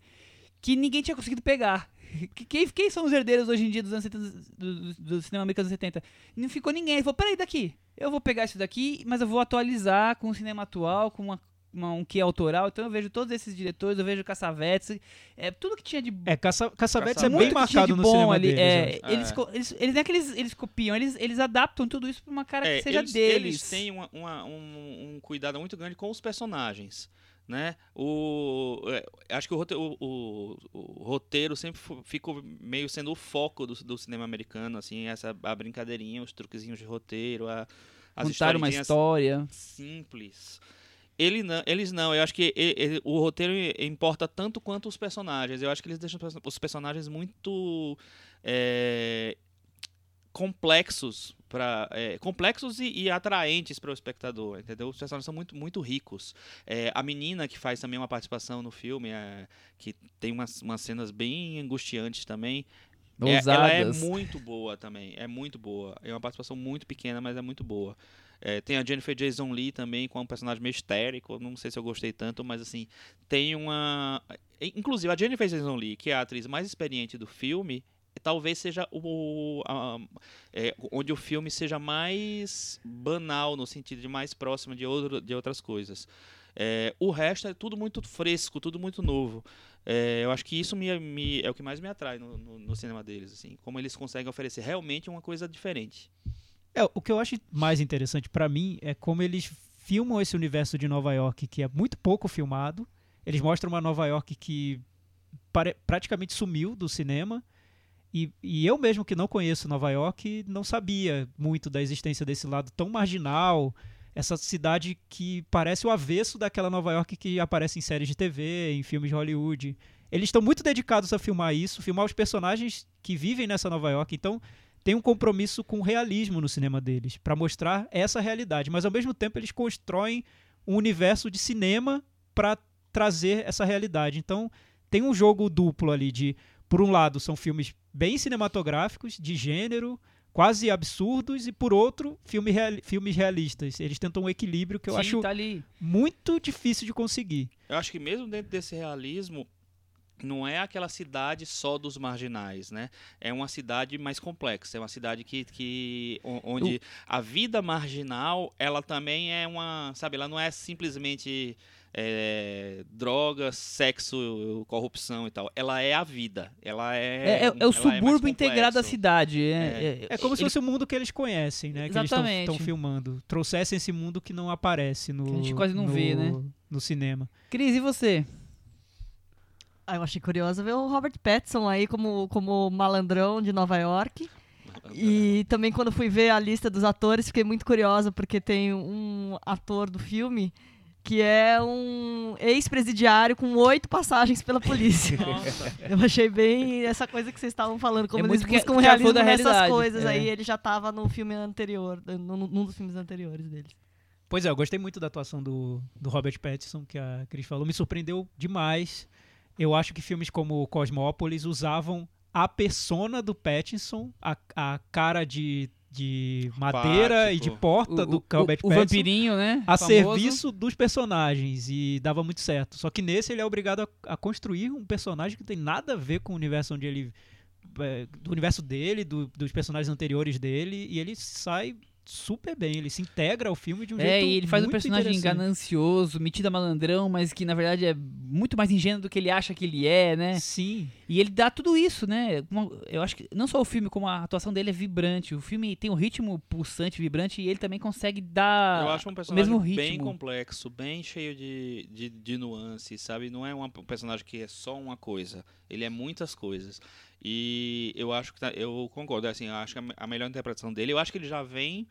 que ninguém tinha conseguido pegar. Que- Quem, quem são os herdeiros hoje em dia dos anos 70, do, do- cinema americano dos 70? Não ficou ninguém. Ele falou, peraí, daqui. Eu vou pegar isso daqui, mas eu vou atualizar com o cinema atual, com uma, uma- um que é autoral. Então eu vejo todos esses diretores, eu vejo Cassavetes, é, tudo que tinha de É, Caça, Caçavetes é bem muito que tinha marcado de no cinema ali. deles. é, eles, É. co- eles, eles não é que eles, eles copiam, eles, eles adaptam tudo isso pra uma cara É, que seja eles, deles. eles têm uma- uma- um, um cuidado muito grande com os personagens. Né? O, é, acho que o roteiro, o, o- o roteiro sempre ficou meio sendo o foco do, do cinema americano, assim, essa a brincadeirinha, os truquezinhos de roteiro, a, as Contaram uma história. simples. Ele não, eles não, eu acho que e- e- o roteiro importa tanto quanto os personagens. Eu acho que eles deixam os personagens muito é, complexos para complexos e, e atraentes para o espectador, entendeu? Os personagens são muito, muito ricos. É, a menina que faz também uma participação no filme, é, que tem umas, umas cenas bem angustiantes também, é, ela é muito boa também, é muito boa. É uma participação muito pequena, mas é muito boa. É, tem a Jennifer Jason Lee também, com um personagem meio histérico. Não sei se eu gostei tanto, mas assim, tem uma. Inclusive, a Jennifer Jason Lee, que é a atriz mais experiente do filme, talvez seja o. a- é, onde o filme seja mais banal, no sentido de mais próximo de, outro, de outras coisas. É, o resto é tudo muito fresco, tudo muito novo. É, eu acho que isso me, me- é o que mais me atrai no, no- no cinema deles, assim, como eles conseguem oferecer realmente uma coisa diferente. É, o que eu acho mais interessante pra mim é como eles filmam esse universo de Nova York que é muito pouco filmado. Eles mostram uma Nova York que praticamente sumiu do cinema. E, e eu mesmo que não conheço Nova York não sabia muito da existência desse lado tão marginal. Essa cidade que parece o avesso daquela Nova York que aparece em séries de TV, em filmes de Hollywood. Eles estão muito dedicados a filmar isso, filmar os personagens que vivem nessa Nova York. Então, tem um compromisso com o realismo no cinema deles, pra mostrar essa realidade, mas ao mesmo tempo eles constroem um universo de cinema pra trazer essa realidade. Então, tem um jogo duplo ali de, por um lado, são filmes bem cinematográficos, de gênero, quase absurdos, e por outro, filme reali- filmes realistas. Eles tentam um equilíbrio que eu Sim, acho tá ali. muito difícil de conseguir. Eu acho que mesmo dentro desse realismo, não é aquela cidade só dos marginais, né? É uma cidade mais complexa, é uma cidade que, que o- onde a vida marginal, ela também é uma, sabe, ela não é simplesmente é, drogas, sexo, corrupção e tal. Ela é a vida. Ela é É, é- é o mais subúrbio integrado da complexo. cidade. É, É como se fosse o mundo que eles conhecem, né? Que Exatamente. eles estão filmando. Trouxessem esse mundo que não aparece no. Que a gente quase não no- vê, né? No cinema. Cris, e você? Ah, eu achei curioso ver o Robert Pattinson aí como, como malandrão de Nova York. E também quando fui ver a lista dos atores, fiquei muito curiosa, porque tem um ator do filme que é um ex-presidiário com oito passagens pela polícia. Eu achei bem essa coisa que vocês estavam falando, como É eles que- buscam que é realismo da nessas coisas é. aí. Ele já tava no filme anterior, num, num dos filmes anteriores deles. Pois é, eu gostei muito da atuação do, do Robert Pattinson, que a Cris falou. Me surpreendeu demais. Eu acho que filmes como Cosmópolis usavam a persona do Pattinson, a, a cara de, de madeira e de porta O, do o, Robert o Pattinson. vampirinho, né? a famoso. serviço dos personagens e dava muito certo. Só que nesse ele é obrigado a, a construir um personagem que não tem nada a ver com o universo onde ele é, do universo dele, do- dos personagens anteriores dele e ele sai super bem, ele se integra ao filme de um É, jeito e ele faz um personagem ganancioso, metido a malandrão, mas que na verdade é muito mais ingênuo do que ele acha que ele é, né? Sim. E ele dá tudo isso, né? Eu acho que não só o filme, como a atuação dele é vibrante. O filme tem um ritmo pulsante, vibrante, e ele também consegue dar Eu acho um o personagem mesmo bem ritmo. complexo, bem cheio de, de, de nuances, sabe? Não é um personagem que é só uma coisa. Ele é muitas coisas. E eu acho que tá- eu concordo, assim, eu acho que a, me- a melhor interpretação dele, eu acho que ele já vem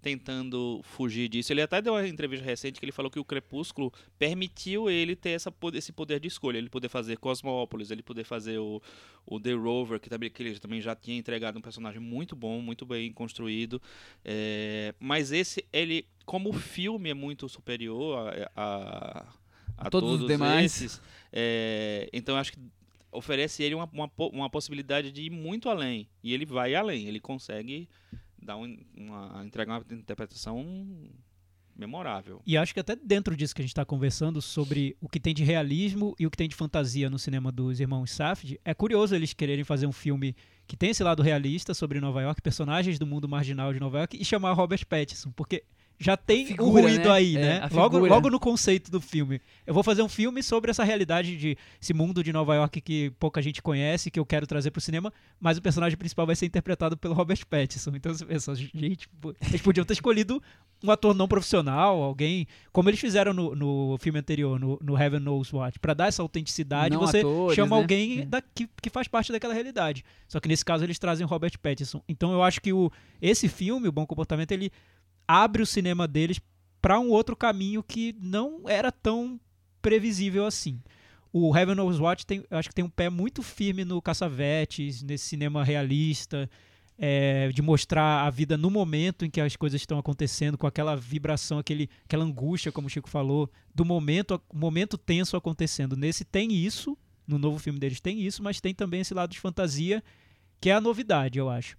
tentando fugir disso. Ele até deu uma entrevista recente que ele falou que o Crepúsculo permitiu ele ter essa, esse poder de escolha, ele poder fazer Cosmópolis, ele poder fazer o, o The Rover, que também, que ele também já tinha entregado um personagem muito bom, muito bem construído. É, mas esse, ele, como o filme é muito superior a, a, a Todos os todos, demais. esses, é, então eu acho que oferece ele uma, uma, uma possibilidade de ir muito além. E ele vai além, ele consegue dar um- uma, entregar uma interpretação memorável. E acho que até dentro disso que a gente está conversando sobre o que tem de realismo e o que tem de fantasia no cinema dos irmãos Safdie, é curioso eles quererem fazer um filme que tem esse lado realista sobre Nova York, personagens do mundo marginal de Nova York, e chamar Robert Pattinson, porque já tem um Figura, ruído né? aí, É, né? Logo, logo no conceito do filme. Eu vou fazer um filme sobre essa realidade de esse mundo de Nova York que pouca gente conhece, que eu quero trazer pro cinema, mas o personagem principal vai ser interpretado pelo Robert Pattinson. Então você pensa, gente, eles podiam ter escolhido um ator não profissional, alguém, como eles fizeram no, no filme anterior, no, no Heaven Knows What, pra dar essa autenticidade, Não você atores, chama né? alguém É. da- que, que faz parte daquela realidade. Só que nesse caso eles trazem o Robert Pattinson. Então eu acho que o, esse filme, o Bom Comportamento, ele abre o cinema deles para um outro caminho que não era tão previsível assim. O Heaven Knows What tem, acho que tem um pé muito firme no Caçavetes, nesse cinema realista, é, de mostrar a vida no momento em que as coisas estão acontecendo, com aquela vibração, aquele, aquela angústia, como o Chico falou, do momento, momento tenso acontecendo. Nesse tem isso, no novo filme deles tem isso, mas tem também esse lado de fantasia, que é a novidade, eu acho.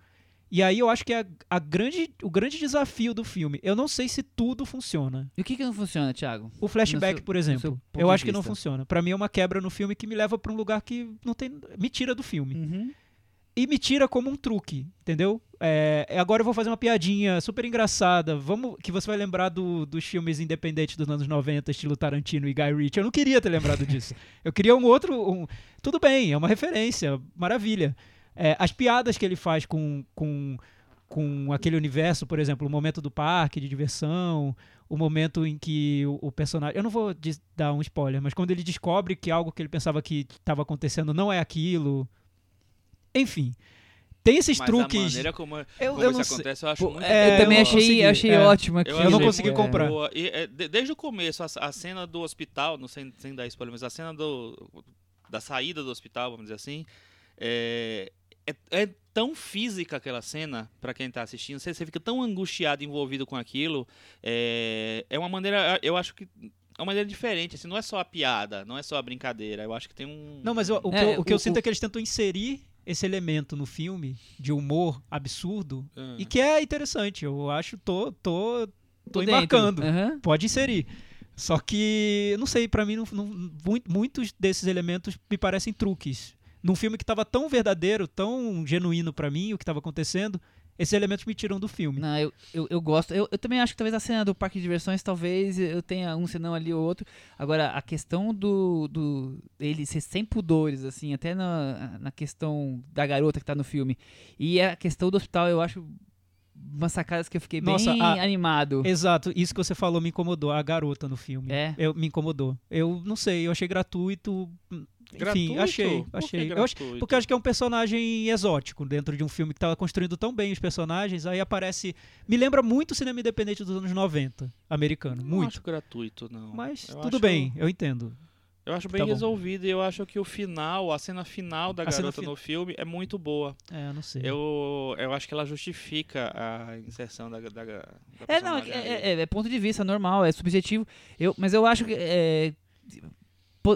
E aí eu acho que é a, a grande, o grande desafio do filme. Eu não sei se tudo funciona. E o que que não funciona, Thiago? O flashback, seu- por exemplo, eu acho que não funciona. Pra mim é uma quebra no filme que me leva pra um lugar que não tem, me tira do filme. Uhum. E me tira como um truque, entendeu? É, agora eu vou fazer uma piadinha super engraçada. Vamos que você vai lembrar do- dos filmes independentes dos anos 90, estilo Tarantino e Guy Ritchie. Eu não queria ter lembrado disso. Eu queria um outro, um- tudo bem, é uma referência, maravilha. É, as piadas que ele faz com, com, com aquele universo, por exemplo, o momento do parque de diversão, o momento em que o, o personagem. Eu não vou dar um spoiler, mas quando ele descobre que algo que ele pensava que estava acontecendo não é aquilo. Enfim. Tem esses Mas truques. a maneira como, eu, como eu isso não sei. acontece, eu acho Pô, muito é, eu também eu achei, achei é. ótimo aqui. Eu não consegui comprar. boa. E, é, de- desde o começo, a, a cena do hospital, não sem, sem dar spoiler, mas a cena do, da saída do hospital, vamos dizer assim, é, é, é tão física aquela cena, pra quem tá assistindo, você, você fica tão angustiado, envolvido com aquilo. É, é uma maneira, eu acho que. É uma maneira diferente, assim, não é só a piada, não é só a brincadeira. Eu acho que tem um. Não, mas o, o que, É, eu, o que eu o- sinto o- é que eles tentam inserir esse elemento no filme de humor absurdo Ah. e que é interessante. Eu acho, tô, tô, tô, Tô embarcando. Aham. Pode inserir. Só que, não sei, pra mim, não, não- mui- muitos desses elementos me parecem truques. Num filme que tava tão verdadeiro, tão genuíno pra mim, o que tava acontecendo, esses elementos me tiram do filme. Não, eu, eu, eu gosto. Eu, eu também acho que talvez a cena do parque de diversões, talvez eu tenha um senão ali ou outro. Agora, a questão do, do ele ser sem pudores, assim, até na, na questão da garota que tá no filme. E a questão do hospital, eu acho umas sacadas que eu fiquei Nossa, bem a- animado. Exato, isso que você falou me incomodou, a garota no filme. É. Eu, me incomodou. Eu não sei, eu achei gratuito. Enfim, Gratuito? achei, Por que achei. Eu acho- porque eu acho que é um personagem exótico dentro de um filme que tava construindo tão bem os personagens, aí aparece. Me lembra muito o cinema independente dos anos 90, americano. Não muito. acho gratuito, não. Mas Eu tudo bem, eu entendo. Eu acho bem Tá resolvido e eu acho que o final, a cena final da A garota fi- no filme é muito boa. É, não sei. Eu, eu acho que ela justifica a inserção da, da, da É, não, é, é- é- é ponto de vista normal, é subjetivo. Eu, mas eu acho que é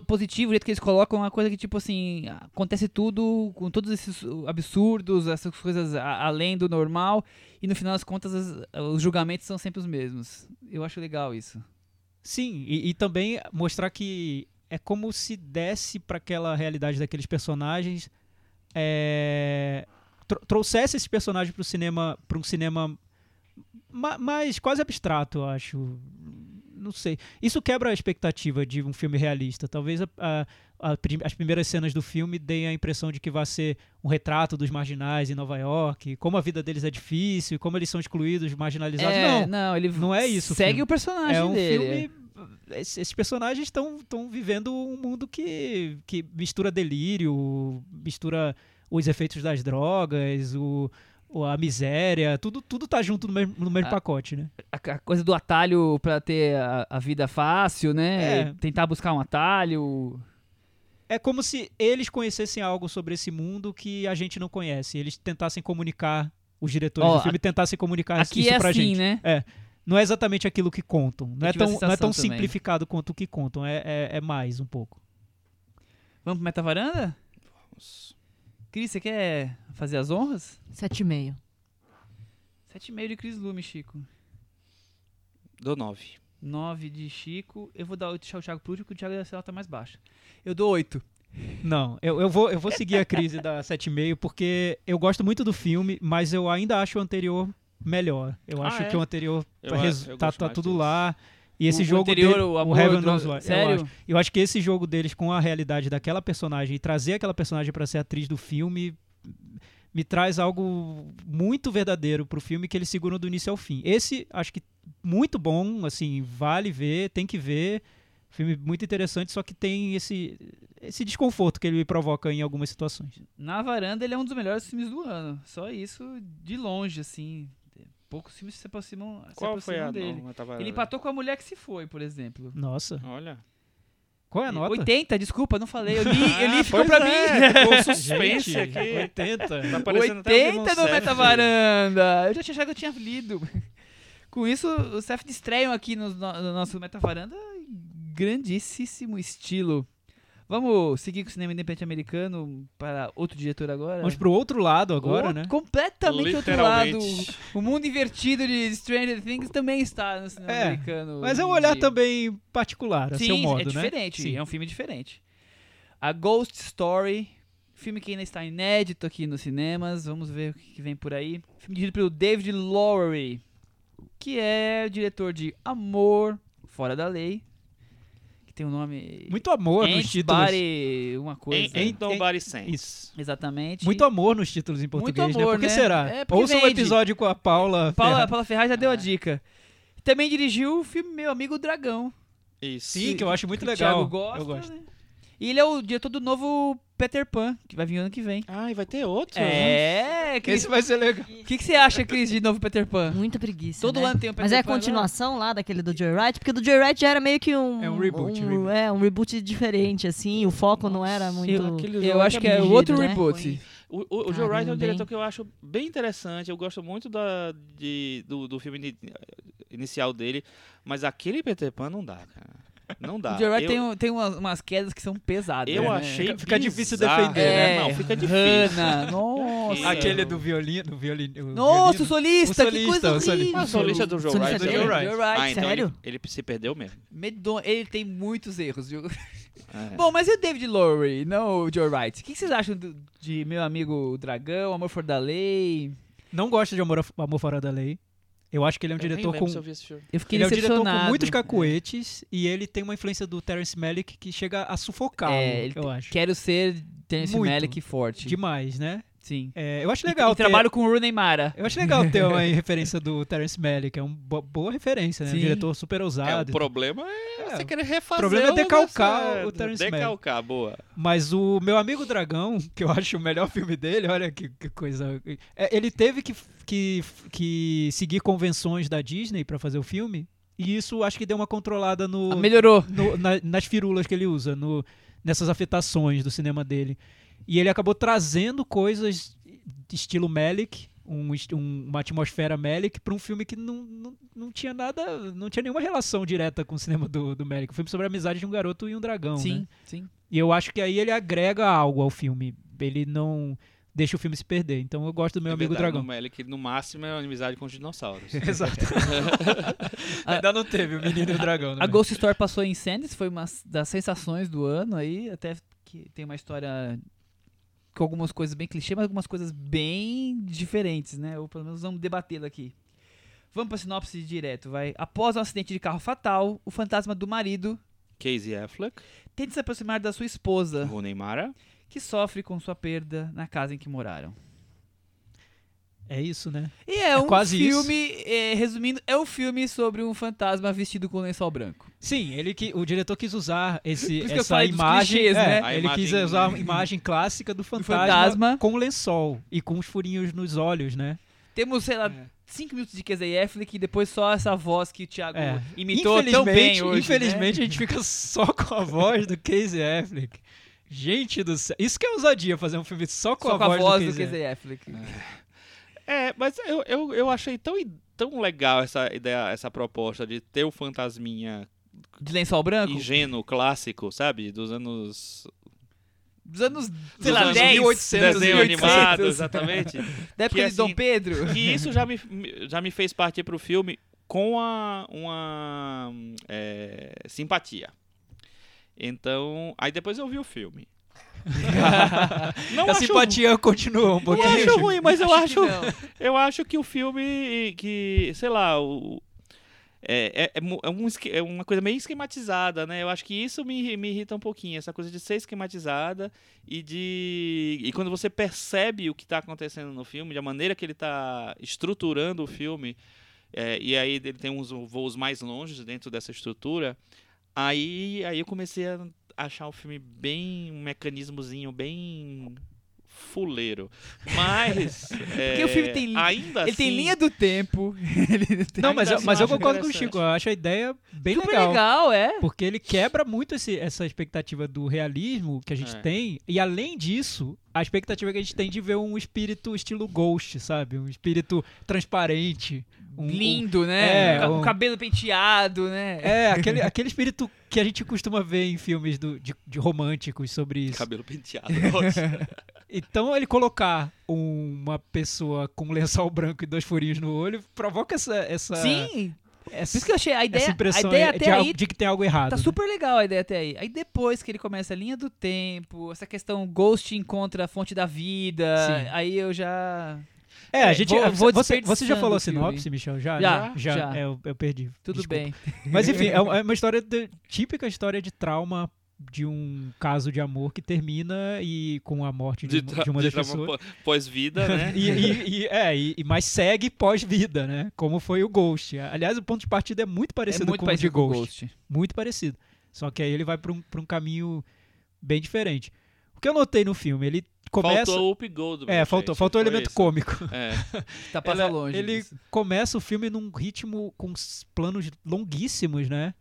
positivo o jeito que eles colocam uma coisa que, tipo assim, acontece tudo com todos esses absurdos, essas coisas além do normal, e no final das contas as- os julgamentos são sempre os mesmos. Eu acho legal isso. Sim, e, e também mostrar que é como se desse para aquela realidade daqueles personagens, é, tro- trouxesse esses personagens para o cinema, para um cinema ma- mais quase abstrato, eu acho. Não sei. Isso quebra a expectativa de um filme realista. Talvez a- a- a as primeiras cenas do filme deem a impressão de que vai ser um retrato dos marginais em Nova York, como a vida deles é difícil, como eles são excluídos, marginalizados. É, não, ele não é isso o Segue filme. o personagem é um dele. filme. Esses personagens estão vivendo um mundo que, que mistura delírio, mistura os efeitos das drogas, o, o- a miséria, tudo, tudo tá junto no mesmo, no mesmo Ah, pacote, né? a, a coisa do atalho pra ter a, a vida fácil, né? É. Tentar buscar um atalho. É como se eles conhecessem algo sobre esse mundo que a gente não conhece. Eles tentassem comunicar, os diretores Ó, do filme tentassem comunicar Aqui isso é pra assim, gente. né? Não é exatamente aquilo que contam. Não é a tão, não é tão também. simplificado quanto o que contam. É, é, é mais um pouco. Vamos pro Metavaranda? Cris, você quer fazer as honras? Sete e meio. 7,5 de Cris Lume, Chico. Dou 9. 9 de Chico. Eu vou dar o deixar o Thiago pro último, porque o Thiago da tá mais baixa. Eu dou 8. Não, eu, eu, vou, eu vou seguir a crise da 7,5 porque eu gosto muito do filme, mas eu ainda acho o anterior melhor. Eu Ah, acho é? que o anterior Eu tá, a- eu tá, tá tudo desse. lá. E esse o jogo anterior, dele, o amor, Heaven dro- Knows Why, eu Sério? acho. Eu acho que esse jogo deles com a realidade daquela personagem e trazer aquela personagem pra ser atriz do filme me traz algo muito verdadeiro pro filme que eles seguram do início ao fim. Esse acho que muito bom, assim, vale ver, tem que ver. Filme muito interessante, só que tem esse esse desconforto que ele me provoca em algumas situações. Na varanda, ele é um dos melhores filmes do ano. Só isso, de longe, assim. Poucos filmes se aproximam, se Qual foi aproximam a dele. não, tava- Ele empatou com a mulher que se foi, por exemplo. Nossa, Olha. qual é a nota? 80, desculpa, não falei. Eu li, eu li Ah, ficou pra é, mim. Ficou suspense Gente, aqui. 80. Tá parecendo até o 80 Irmão no. Metavaranda! Eu já tinha achado que eu tinha lido. Com isso, o Seth estreiam aqui no, no- no nosso Metavaranda em grandíssimo estilo. Vamos seguir com o cinema independente americano para outro diretor agora? Vamos pro outro lado agora, né? Completamente outro lado. Literalmente. O mundo invertido de Stranger Things também está no cinema É, americano. Mas é um olhar dia. também particular, a Sim, seu modo, é né? diferente. Sim. É um filme diferente. A Ghost Story, filme que ainda está inédito aqui nos cinemas. Vamos ver o que que vem por aí. Filme dirigido pelo David Lowery, que é o diretor de Amor Fora da Lei, que tem o um nome Muito amor nos Ants títulos. Body, uma coisa. Ain't Nobody Isso. Sense. Exatamente. Muito amor nos títulos em português, amor, né? Por que né? será? É, porque Ouça um vende. episódio com a Paula. Paula, Ferra- Paula Ferraz já Ah. deu a dica. Também dirigiu o filme Meu Amigo Dragão. Isso. Sim, que eu acho muito que o legal. Thiago gosta, eu gosto. né? E ele é o diretor do novo Peter Pan, que vai vir ano que vem. Ah, e vai ter outro? É, Cris. Esse vai ser legal. O que, que você acha, Cris, de novo Peter Pan? Muita preguiça. Todo né? ano tem um Peter Mas é a Pan agora? continuação lá daquele do Joyride, porque o do Joyride já era meio que um. É um reboot, Um, reboot. É, um reboot diferente, assim. O foco não era muito. Eu, eu acho que é o dirigido, outro né? reboot. O, o, o Joe Wright é um diretor que eu acho bem interessante. Eu gosto muito da, de, do, do filme ini- inicial dele, mas aquele Peter Pan não dá, cara. Não dá. O Joe Wright eu, tem, um- tem umas, umas quedas que são pesadas. eu né? achei Fica- fica difícil defender, É, né? Não, fica difícil. Hannah, nossa. Que- Aquele do violino, do violino. o Nossa, o solista, O que solista, coisa o solista. Ah, o solista do Joe Solista Wright. do também. Joe Wright. Joe Wright, Ah, então ele, sério? ele se perdeu mesmo. Medonho. Ele tem muitos erros, viu? É. Bom, mas e o David Lowery, não o Joe Wright? O que vocês acham do- de Meu Amigo Dragão, Amor for da Lei? Não gosto de Amor, Amor Fora da Lei. Eu acho que ele é um Eu diretor com. se eu vi esse filme. Eu fiquei Ele é um diretor com muitos cacuetes e ele tem uma influência do Terence Malick que chega a sufocar, É, eu acho. Quero ser Terence. Malick forte. Demais, né? Sim. É, eu acho legal e, ter... trabalho com o Rooney Mara. Eu acho legal ter uma referência do Terence Malick, é uma bo- boa referência, né? Um Sim. diretor super É, o ousado. problema é você querer refazer. problema é o decalcar o Terence Malick. Decalcar, boa. Mas o Meu Amigo Dragão, que eu acho o melhor filme dele, olha que, que coisa. É, ele teve que, que, que seguir convenções da Disney pra fazer o filme, e isso acho que deu uma controlada no, Ah, Melhorou. no- na- nas firulas que ele usa, no- nessas afetações do cinema dele. E ele acabou trazendo coisas de estilo Melick, um, um- uma atmosfera Melick, para um filme que não, não, não tinha nada, não tinha nenhuma relação direta com o cinema do, do Melick. Um filme sobre a amizade de um garoto e um dragão, Sim, né? sim. E eu acho que aí ele agrega algo ao filme. Ele não deixa o filme se perder. Então eu gosto do meu É amigo verdade, dragão. No Melick, no máximo, é uma amizade com os dinossauros. Exato. Ainda não teve o menino e o dragão. né? A Ghost Story passou em Sands, foi uma das sensações do ano aí, até que tem uma história com algumas coisas bem clichê, mas algumas coisas bem diferentes, né? Ou pelo menos vamos debatê-la aqui. Vamos pra sinopse direto, vai. Após um acidente de carro fatal, o fantasma do marido Casey Affleck, tenta se aproximar da sua esposa, Rooney Mara. que sofre com sua perda na casa em que moraram. É isso, né? E é um quase filme, é, resumindo, é um filme sobre um fantasma vestido com lençol branco. Sim, ele que, o diretor quis usar esse, essa imagem. clichês, é, né? Ele quis imagem- usar a imagem clássica do fantasma, fantasma. com lençol e com os furinhos nos olhos, né? Temos, sei lá, É. 5 minutos de Casey Affleck e depois só essa voz que o Thiago É. imitou tão bem hoje. infelizmente né? a gente fica só com a voz do Casey Affleck. Gente do céu. Isso que é ousadia, fazer um filme só com, só a, com a voz voz do do Casey, Casey Affleck. É, mas eu, eu, eu achei tão, tão legal essa ideia, essa proposta de ter o fantasminha De lençol branco? ingênuo, clássico, sabe? Dos anos. Dos anos, sei dos lá, anos 10, 1800, desenho 1800. animado, exatamente. Da época Que, de Dom assim, Pedro. que isso já me, já me fez partir pro filme com a, uma é, simpatia. Então, aí depois eu vi o filme. Não A acho simpatia continua um Não pouquinho. acho ruim, mas eu Acho acho, que não. eu acho que o filme que, sei lá, o é, é, é é um é uma coisa meio esquematizada, né? Eu acho que isso me, me irrita um pouquinho, essa coisa de ser esquematizada e de. E quando você percebe o que está acontecendo no filme, da maneira que ele está estruturando o filme, é, e aí ele tem uns voos mais longe dentro dessa estrutura, aí, aí eu comecei a achar o filme bem. um mecanismozinho bem fuleiro. Mas. Porque o filme tem ainda Ele tem assim- linha do tempo. ele tem... Não, mas, eu, mas eu concordo com o. Chico. Eu acho a ideia bem Super legal. legal, é. Porque ele quebra muito esse- essa expectativa do realismo que a gente É. tem. E além disso, a expectativa que a gente tem de ver um espírito estilo Ghost, sabe? Um espírito transparente. Um, um- Lindo, né? é, um- O cabelo penteado, né? é, aquele, aquele espírito que a gente costuma ver em filmes do- de, de românticos sobre isso. Cabelo penteado. ótimo. Então ele colocar uma pessoa com um lençol branco e dois furinhos no olho provoca essa, essa, Sim. Por essa, isso que eu achei a essa ideia, a impressão ideia até de, aí de que tem algo errado. Tá né? super legal a ideia até aí. Aí depois que ele começa a linha do tempo, essa questão Ghost encontra a fonte da vida, Sim. aí eu já. É, a É, gente. vou- vou você, você já falou a sinopse, Michel? Já? Já, já. já. É, eu, eu perdi. Tudo Desculpa. bem. Mas enfim, é uma é uma história de- típica história de trauma de um caso de amor que termina e com a morte de, De, de uma de das trauma pessoas. pó- pós-vida, né? E, e- e- é, e, mas segue pós-vida, né? Como foi o Ghost. Aliás, o ponto de partida é muito parecido é muito com o parecido de com o Ghost. Ghost. Muito parecido. Só que aí ele vai para um, pra um caminho bem diferente. O que eu notei no filme, ele começa. Faltou o Up Gold. é, faltou, faltou o elemento cômico. É. Tá passa Ela- longe. Ele disso. começa o filme num ritmo com planos longuíssimos, né?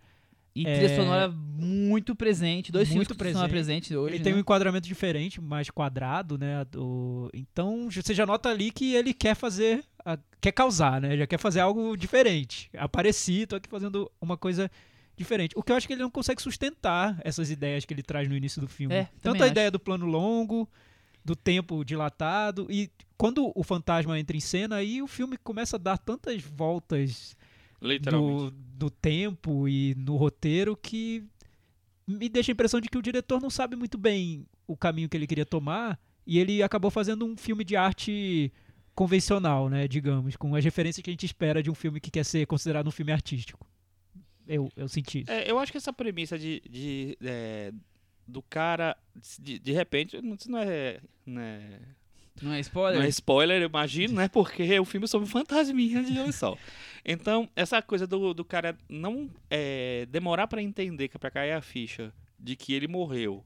E É. trilha sonora muito presente. Dois filmes Muito trilha sonora presente hoje, Ele tem né? um enquadramento diferente, mais quadrado, né? do- Então você já nota ali que ele quer fazer, a- quer causar, né? Já quer fazer algo diferente. Apareci, tô aqui fazendo uma coisa diferente. O que eu acho que ele não consegue sustentar essas ideias que ele traz no início do filme. É, Tanto a acho. ideia do plano longo, do tempo dilatado e quando o fantasma entra em cena, aí o filme começa a dar tantas voltas. Do, do tempo e no roteiro que me deixa a impressão de que o diretor não sabe muito bem o caminho que ele queria tomar e ele acabou fazendo um filme de arte convencional, né, digamos, com as referências que a gente espera de um filme que quer ser considerado um filme artístico. Eu, eu senti isso. É, eu acho que essa premissa de, de, é, do cara, de, de repente, não- isso não é, né, Não é spoiler? não é spoiler, eu imagino, né? Porque é um filme sobre fantasminha de Sol. Então, essa coisa do, do cara não é, demorar pra entender, é pra cair a ficha de que ele morreu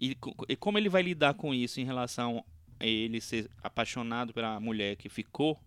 e, e como ele vai lidar com isso em relação a ele ser apaixonado pela mulher que ficou,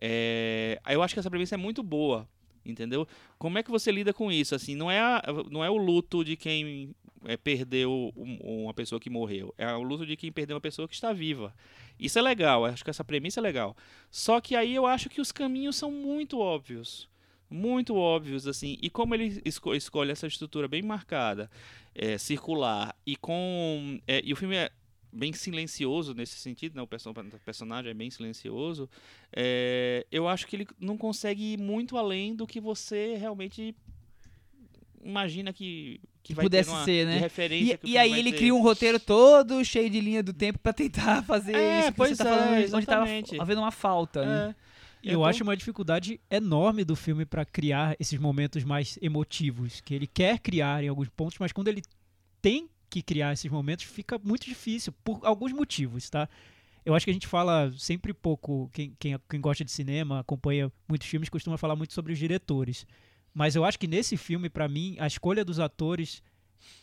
é, eu acho que essa premissa é muito boa, entendeu? Como é que você lida com isso? Assim, não é, a- não é o luto de quem é, perdeu um- uma pessoa que morreu, é o luto de quem perdeu uma pessoa que está viva. Isso é legal, acho que essa premissa é legal. Só que aí eu acho que os caminhos são muito óbvios. Muito óbvios, assim. E como ele esco- escolhe essa estrutura bem marcada, é, circular, e com. é, e o filme é bem silencioso nesse sentido, né? O o personagem é bem silencioso. é, eu acho que ele não consegue ir muito além do que você realmente imagina que, que, Que vai pudesse ser, né? referência E, e aí ele ter. cria um roteiro todo cheio de linha do tempo pra tentar fazer É, isso que pois você tá é, falando, onde tava exatamente. havendo uma falta, né? É. E eu Então- acho uma dificuldade enorme do filme para criar esses momentos mais emotivos, que ele quer criar em alguns pontos, mas quando ele tem que criar esses momentos, fica muito difícil, por alguns motivos, tá? Eu acho que a gente fala sempre pouco, quem, quem, quem gosta de cinema, acompanha muitos filmes, costuma falar muito sobre os diretores. Mas eu acho que nesse filme, para mim, a escolha dos atores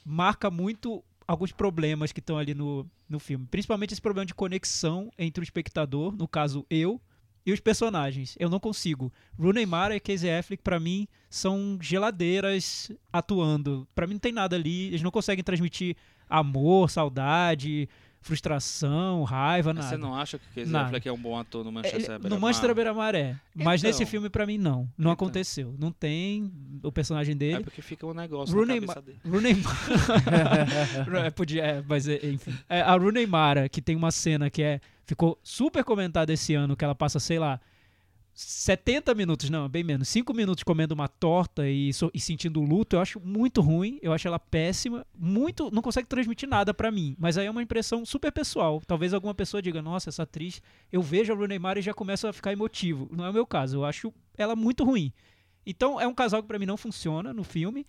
marca muito alguns problemas que estão ali no, no filme. Principalmente esse problema de conexão entre o espectador, no caso eu, e os personagens. Eu não consigo. Rooney Mara e Casey Affleck, pra mim, são geladeiras atuando. Pra mim não tem nada ali. Eles não conseguem transmitir amor, saudade, frustração, raiva, nada. Você não acha que o. Affleck é um bom ator no Ele- Manchester no Beira-Mar? Manchester beira-maré. Mas Então. nesse filme, pra mim, não. Não Então. aconteceu. Não tem o personagem É dele. porque fica um negócio Rooney na cabeça dele. Rooney Mara. é, podia, é, mas é, enfim. É, a Rooney Mara, que tem uma cena que é ficou super comentada esse ano, que ela passa, sei lá, 70 minutos, não, bem menos, 5 minutos comendo uma torta e, so- e sentindo luto, eu acho muito ruim, eu acho ela péssima, muito, não consegue transmitir nada pra mim, mas aí é uma impressão super pessoal. Talvez alguma pessoa diga, nossa, essa atriz, eu vejo a Rooney Mara e já começo a ficar emotivo. Não é o meu caso, eu acho ela muito ruim. Então é um casal que pra mim não funciona no filme.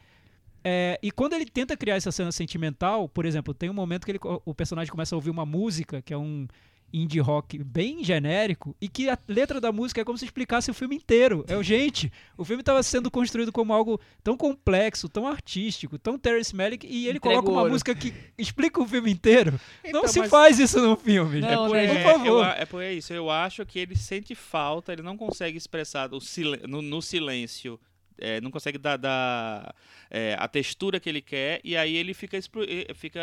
É, e quando ele tenta criar essa cena sentimental, por exemplo, tem um momento que ele o personagem começa a ouvir uma música, que é um indie rock bem genérico, e que a letra da música é como se explicasse o filme inteiro. É o gente, o filme estava sendo construído como algo tão complexo, tão artístico, tão Terrence Malick, e ele Entrega coloca uma ouro. música que explica o filme inteiro. Então, não se mas- faz isso no filme, Não, gente. né? por É, favor. eu é por isso. Eu acho que ele sente falta, ele não consegue expressar no, no silêncio. É, não consegue dar, dar, é, a textura que ele quer e aí ele fica, fica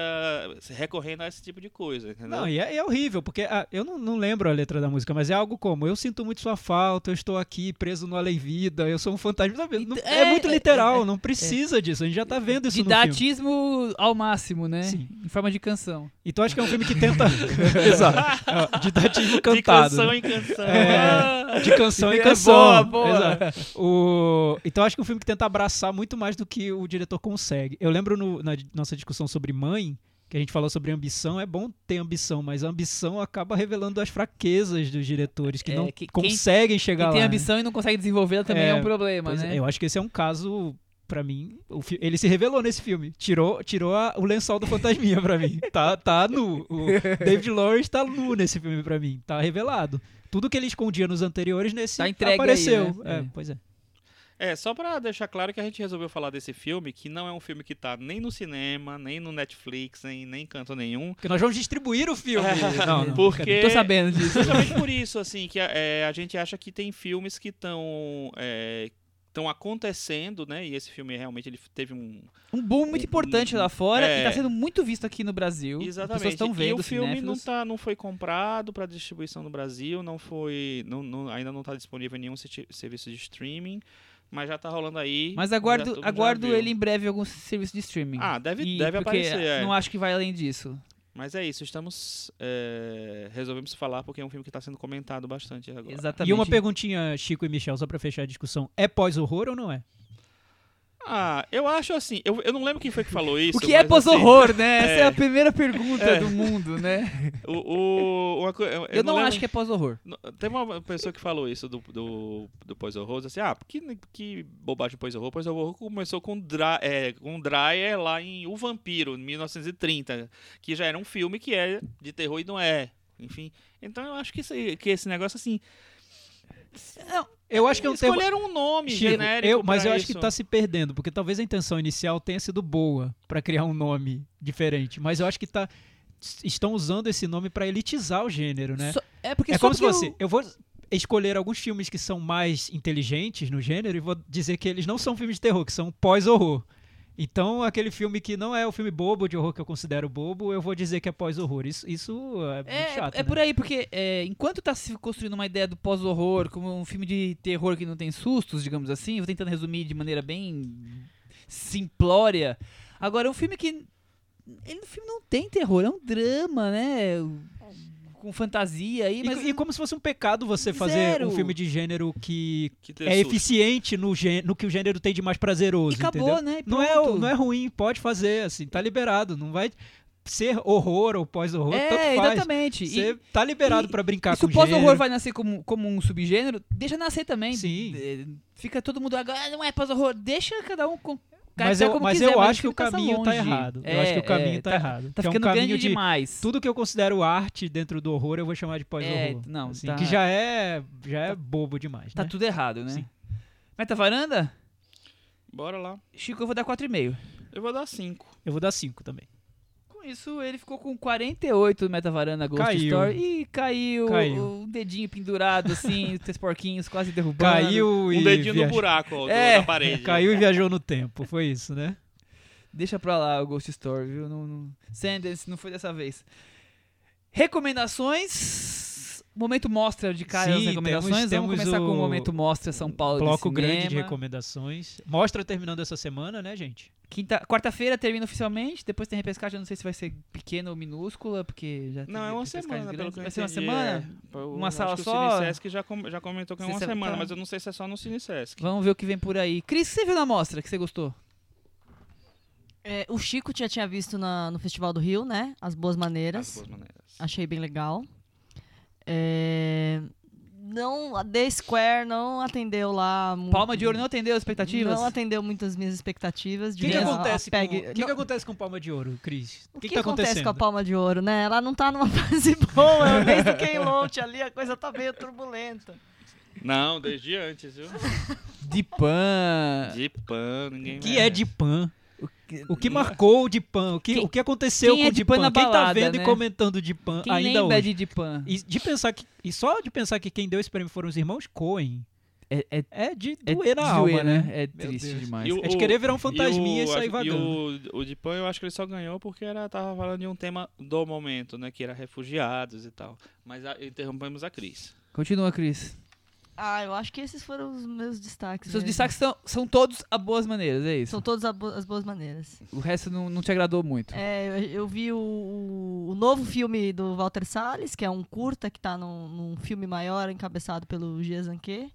recorrendo a esse tipo de coisa, entendeu? Não, e é, é horrível, porque ah, eu não, não lembro a letra da música, mas é algo como: Eu sinto muito sua falta, eu estou aqui preso no além vida, eu sou um fantasma. Sabe? Não- Ent- é, é, muito é, literal, não precisa disso. A gente já tá vendo isso no filme. Didatismo ao máximo, né? Sim. Em forma de canção. Então acho que é um filme que tenta. Exato. É, didatismo de cantado. canção né? em canção. É, Ah! de canção em É canção. boa, boa. Exato. O... Então acho que é um filme que tenta abraçar muito mais do que o diretor consegue. Eu lembro no- na nossa discussão sobre mãe, que a gente falou sobre ambição, é bom ter ambição, mas a ambição acaba revelando as fraquezas dos diretores, que É, não que- quem- conseguem chegar Quem tem lá. né? ambição e não consegue desenvolvê-la também é, É, um problema, Pois né? é, eu acho que esse é um caso, pra mim, o ele se revelou nesse filme. Tirou, tirou a- o lençol do fantasminha pra mim. Tá, tá nu. O David Lawrence tá nu nesse filme pra mim. Tá revelado. Tudo que ele escondia nos anteriores, nesse Tá entregue aí, apareceu. né? É, É. pois é. É, só pra deixar claro que a gente resolveu falar desse filme, que não é um filme que tá nem no cinema, nem no Netflix, nem, nem em canto nenhum. Porque nós vamos distribuir o filme. não, não, Porque- Tô sabendo disso. Justamente por isso, assim, que é, a gente acha que tem filmes que estão estão acontecendo, né? E esse filme realmente ele teve um. Um boom muito importante lá fora É. e tá sendo muito visto aqui no Brasil. As pessoas Exatamente. estão vendo, e o filme não, cinéfilos. tá, não foi comprado para distribuição no Brasil, não foi. Não, não- ainda não está disponível em nenhum serviço de streaming, mas já tá rolando aí. Mas aguardo, aguardo ele em breve em algum serviço de streaming. Ah, deve, E- deve porque aparecer. é. Não acho que vai além disso. Mas é isso, estamos. é, resolvemos falar porque é um filme que está sendo comentado bastante agora. Exatamente. E uma perguntinha, Chico e Michel, só pra fechar a discussão. É pós-horror ou não é? Ah, eu acho assim. Eu, eu não lembro quem foi que falou isso. O que é pós-horror, né? Essa é é. a primeira pergunta É. do mundo, né? Assim, o, o- uma eu, Eu, não lembro- acho que é pós-horror. Não, Teve uma pessoa que falou isso do, do, do pós-horror, assim, ah, que, que bobagem pós-horror. Pós-horror começou com, Dra é, com Dreyer lá em O Vampiro, em 1930, que já era um filme que é de terror e não é. Enfim, então eu acho que esse, que esse negócio, assim, Eu acho que é um termo... escolheram um nome Chico, genérico eu- mas eu acho que isso. tá se perdendo, porque talvez a intenção inicial tenha sido boa pra criar um nome diferente, mas eu acho que tá estão usando esse nome pra elitizar o gênero, né? Só- é porque é como se porque fosse, o- eu vou escolher alguns filmes que são mais inteligentes no gênero e vou dizer que eles não são filmes de terror, que são pós-horror. Então, aquele filme que não é o filme bobo de horror que eu considero bobo, eu vou dizer que é pós-horror. Isso, isso é muito É, chato. é né? por aí, porque é, enquanto tá se construindo uma ideia do pós-horror como um filme de terror que não tem sustos, digamos assim, vou tentando resumir de maneira bem simplória. Agora, um filme que. Ele no filme não tem terror, é um drama, né? Com fantasia aí, E, mas. e como se fosse um pecado você fazer Zero. um filme de gênero que Que é susto. eficiente no, gê- no que o gênero tem de mais prazeroso, E acabou, entendeu? né? E Não é, não é ruim, pode fazer, assim, tá liberado. Não vai ser horror ou pós-horror, É, tanto faz. exatamente. Você E- tá liberado e- pra brincar E se com o pós-horror gênero. vai nascer como, como um subgênero, deixa nascer também. Sim. É, Fica todo mundo agora, "Ah, não é pós-horror, deixa cada um com. Mas eu, mas quiser, eu o acho que o passa caminho tá longe. errado. eu É, acho que o caminho é, tá, errado. Tá que é um ficando caminho grande de demais. tudo que eu considero arte dentro do horror, eu vou chamar de pós-horror. É, não, assim, tá- que já é já é bobo demais, Tá né? tudo errado, né? Sim. Meta varanda? Bora lá. Chico, eu vou dar 4,5. Eu vou dar 5. Eu vou dar 5 também. Com isso, ele ficou com 48 no Meta Varanda Ghost Caiu. Story. E caiu, Caiu. o dedinho pendurado, assim, os três porquinhos quase derrubando. Caiu e Um dedinho viajou. no buraco ó, É, da parede. Caiu e viajou no tempo, foi isso, né? Deixa pra lá o Ghost Story, viu? Não, não... Sanders, não foi dessa vez. Recomendações. Momento mostra de cara as Sim, recomendações. temos- Vamos temos começar com o o Momento Mostra São Paulo de Bloco grande de recomendações. Mostra terminando essa semana, né, gente? Quinta, quarta-feira termina oficialmente, depois tem repescagem, eu não sei se vai ser pequena ou minúscula, porque já Não, é uma semana, pelo que eu Vai ser uma semana? é. Uma acho sala que só? O Cinesesc já, com- já comentou que é uma semana, tá. mas eu não sei se é só no Cinesesc. Vamos ver o que vem por aí. Cris, o que você viu na mostra que você gostou? É, o Chico já tinha visto na- no Festival do Rio, né? As Boas Maneiras. As boas maneiras. Achei bem legal. É, Não, a The Square não atendeu lá. mu- Palma de Ouro não atendeu as expectativas? Não atendeu muito as minhas expectativas. O que, que acontece, a PEG com, que, que acontece com Palma de Ouro, Cris? O que, que, tá acontece acontecendo? com a Palma de Ouro, né? Ela não tá numa fase boa. Desde o Ken Loach ali, a coisa tá meio turbulenta. Não, desde antes, viu? De pan. De pan, ninguém que é de pan? O que marcou o de pan? O que, Quem- o que aconteceu quem com é o de de pan pan? na Quem tá balada, vendo né? e comentando de pan Quem ainda lembra hoje? de de pan? E de pensar que e só de pensar que quem deu esse prêmio foram os irmãos Coen É, é, é de é doer na de alma, doer, né? É Meu triste demais. E o- É de querer virar um fantasminha e, o- sair acho- vagando. E o, o de pan eu acho que ele só ganhou porque era, tava falando de um tema do momento, né? Que era refugiados e tal. Mas a, interrompemos a Cris. Continua, Cris. Ah, eu acho que esses foram os meus destaques. Seus mesmo. destaques são, são todos a boas maneiras, é isso? São todas a bo- as boas maneiras. O resto não, não te agradou muito. É, eu, eu vi o, o- novo filme do Walter Salles, que é um curta que tá num, num filme maior, encabeçado pelo Gia Zanquet.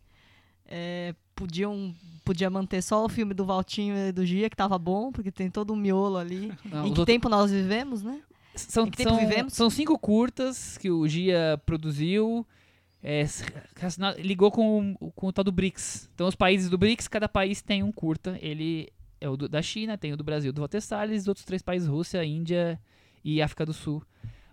É, podiam, podia manter só o filme do Valtinho e do Gia, que tava bom, porque tem todo um miolo ali. Não, em que tempo nós vivemos, né? são, em que tempo são, vivemos? são cinco curtas que o Gia produziu. É, ligou com, o- com o tal do BRICS. Então, os países do BRICS, cada país tem um curta. Ele é o do- da China, tem o do Brasil, do Walter Salles, os outros três países, Rússia, Índia e África do Sul.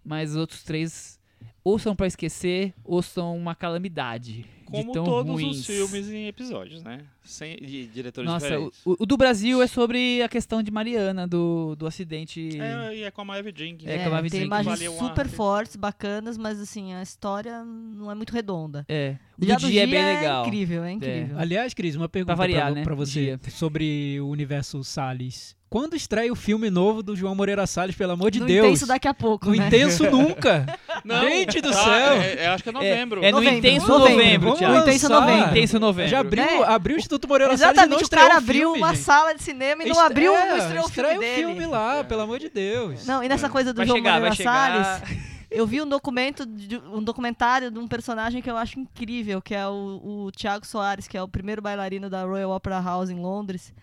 Mas os outros três ou são pra esquecer, ou são uma calamidade. Como de tão todos ruins. os filmes em episódios, né? Sem, de diretores Nossa, o, diferentes. o- o do Brasil é sobre a questão de Mariana, do, do acidente. É, e é com a Maeve Jenkins. É, né? que a Maeve tem Jenkins imagens super fortes, bacanas, mas assim, a história não é muito redonda. É. O Já do dia é bem é legal. incrível, é incrível. Aliás, Cris, uma pergunta variar, pra, né, pra você dia. sobre o universo Salles. Quando estreia o filme novo do João Moreira Salles, pelo amor de no Deus? intenso daqui a pouco, No né? intenso nunca. Não, Gente do tá, céu. É, é, acho que é novembro. É, no Novembro, intenso novembro, novembro, Thiago. lançar. Intenso novembro. Intenso novembro. Já abriu, Né? abriu o Instituto Moreira Salles e não Exatamente, o cara abriu filme, uma gente. sala de cinema e não abriu, é, não estreou o filme estreia dele. o filme lá, pelo amor de Deus. Não, e nessa coisa do Vai João chegar, Moreira chegar. Salles, eu vi um documento, de- um documentário de um personagem que eu acho incrível, que é o, o Tiago Soares, que é o primeiro bailarino da Royal Opera House em Londres,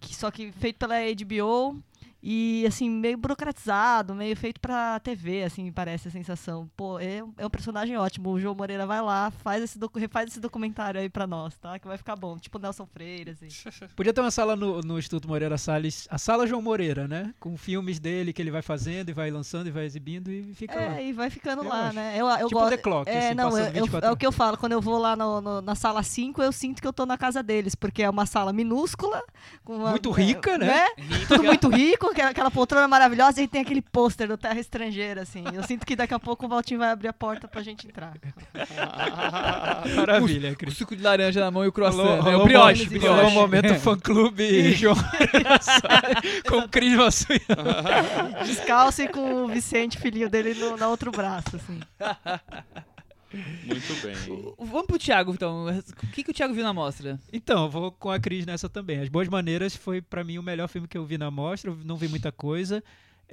que só que feito pela HBO e assim meio burocratizado, meio feito pra TV, assim me parece a sensação. Pô, é, um- é um personagem ótimo. O João Moreira vai lá, faz esse docu- refaz esse documentário aí pra nós, tá? Que vai ficar bom, tipo Nelson Freire, assim. Podia ter uma sala no, no Instituto Moreira Salles, a sala João Moreira, né? Com filmes dele que ele vai fazendo e vai lançando e vai exibindo e fica lá. É, e vai ficando Eu lá, acho. né? Eu, eu Tipo gosto. The Clock, é, assim, não, eu- eu- 24 é o que eu falo. Quando eu vou lá no- no- na sala 5, eu sinto que eu tô na casa deles, porque é uma sala minúscula. Com uma- Muito rica, é, né? Tudo muito rico, aquela, aquela poltrona maravilhosa e tem aquele pôster do Terra Estrangeira, assim. Eu sinto que daqui a pouco o Valtinho vai abrir a porta pra gente entrar. Maravilha, O Cris. suco de laranja na mão e o croissant. Rolou- né? rolou o brioche, brioche. rolou um momento fã-clube João Moreira Salles com o Cris Massuiano. Descalço e com o Vicente, filhinho dele, no, no outro braço, assim. Muito bem. Vamos pro Thiago, então. O que, que o Thiago viu na mostra? Então, eu vou com a Cris nessa também. As Boas Maneiras foi pra mim o melhor filme que eu vi na mostra, eu não vi muita coisa.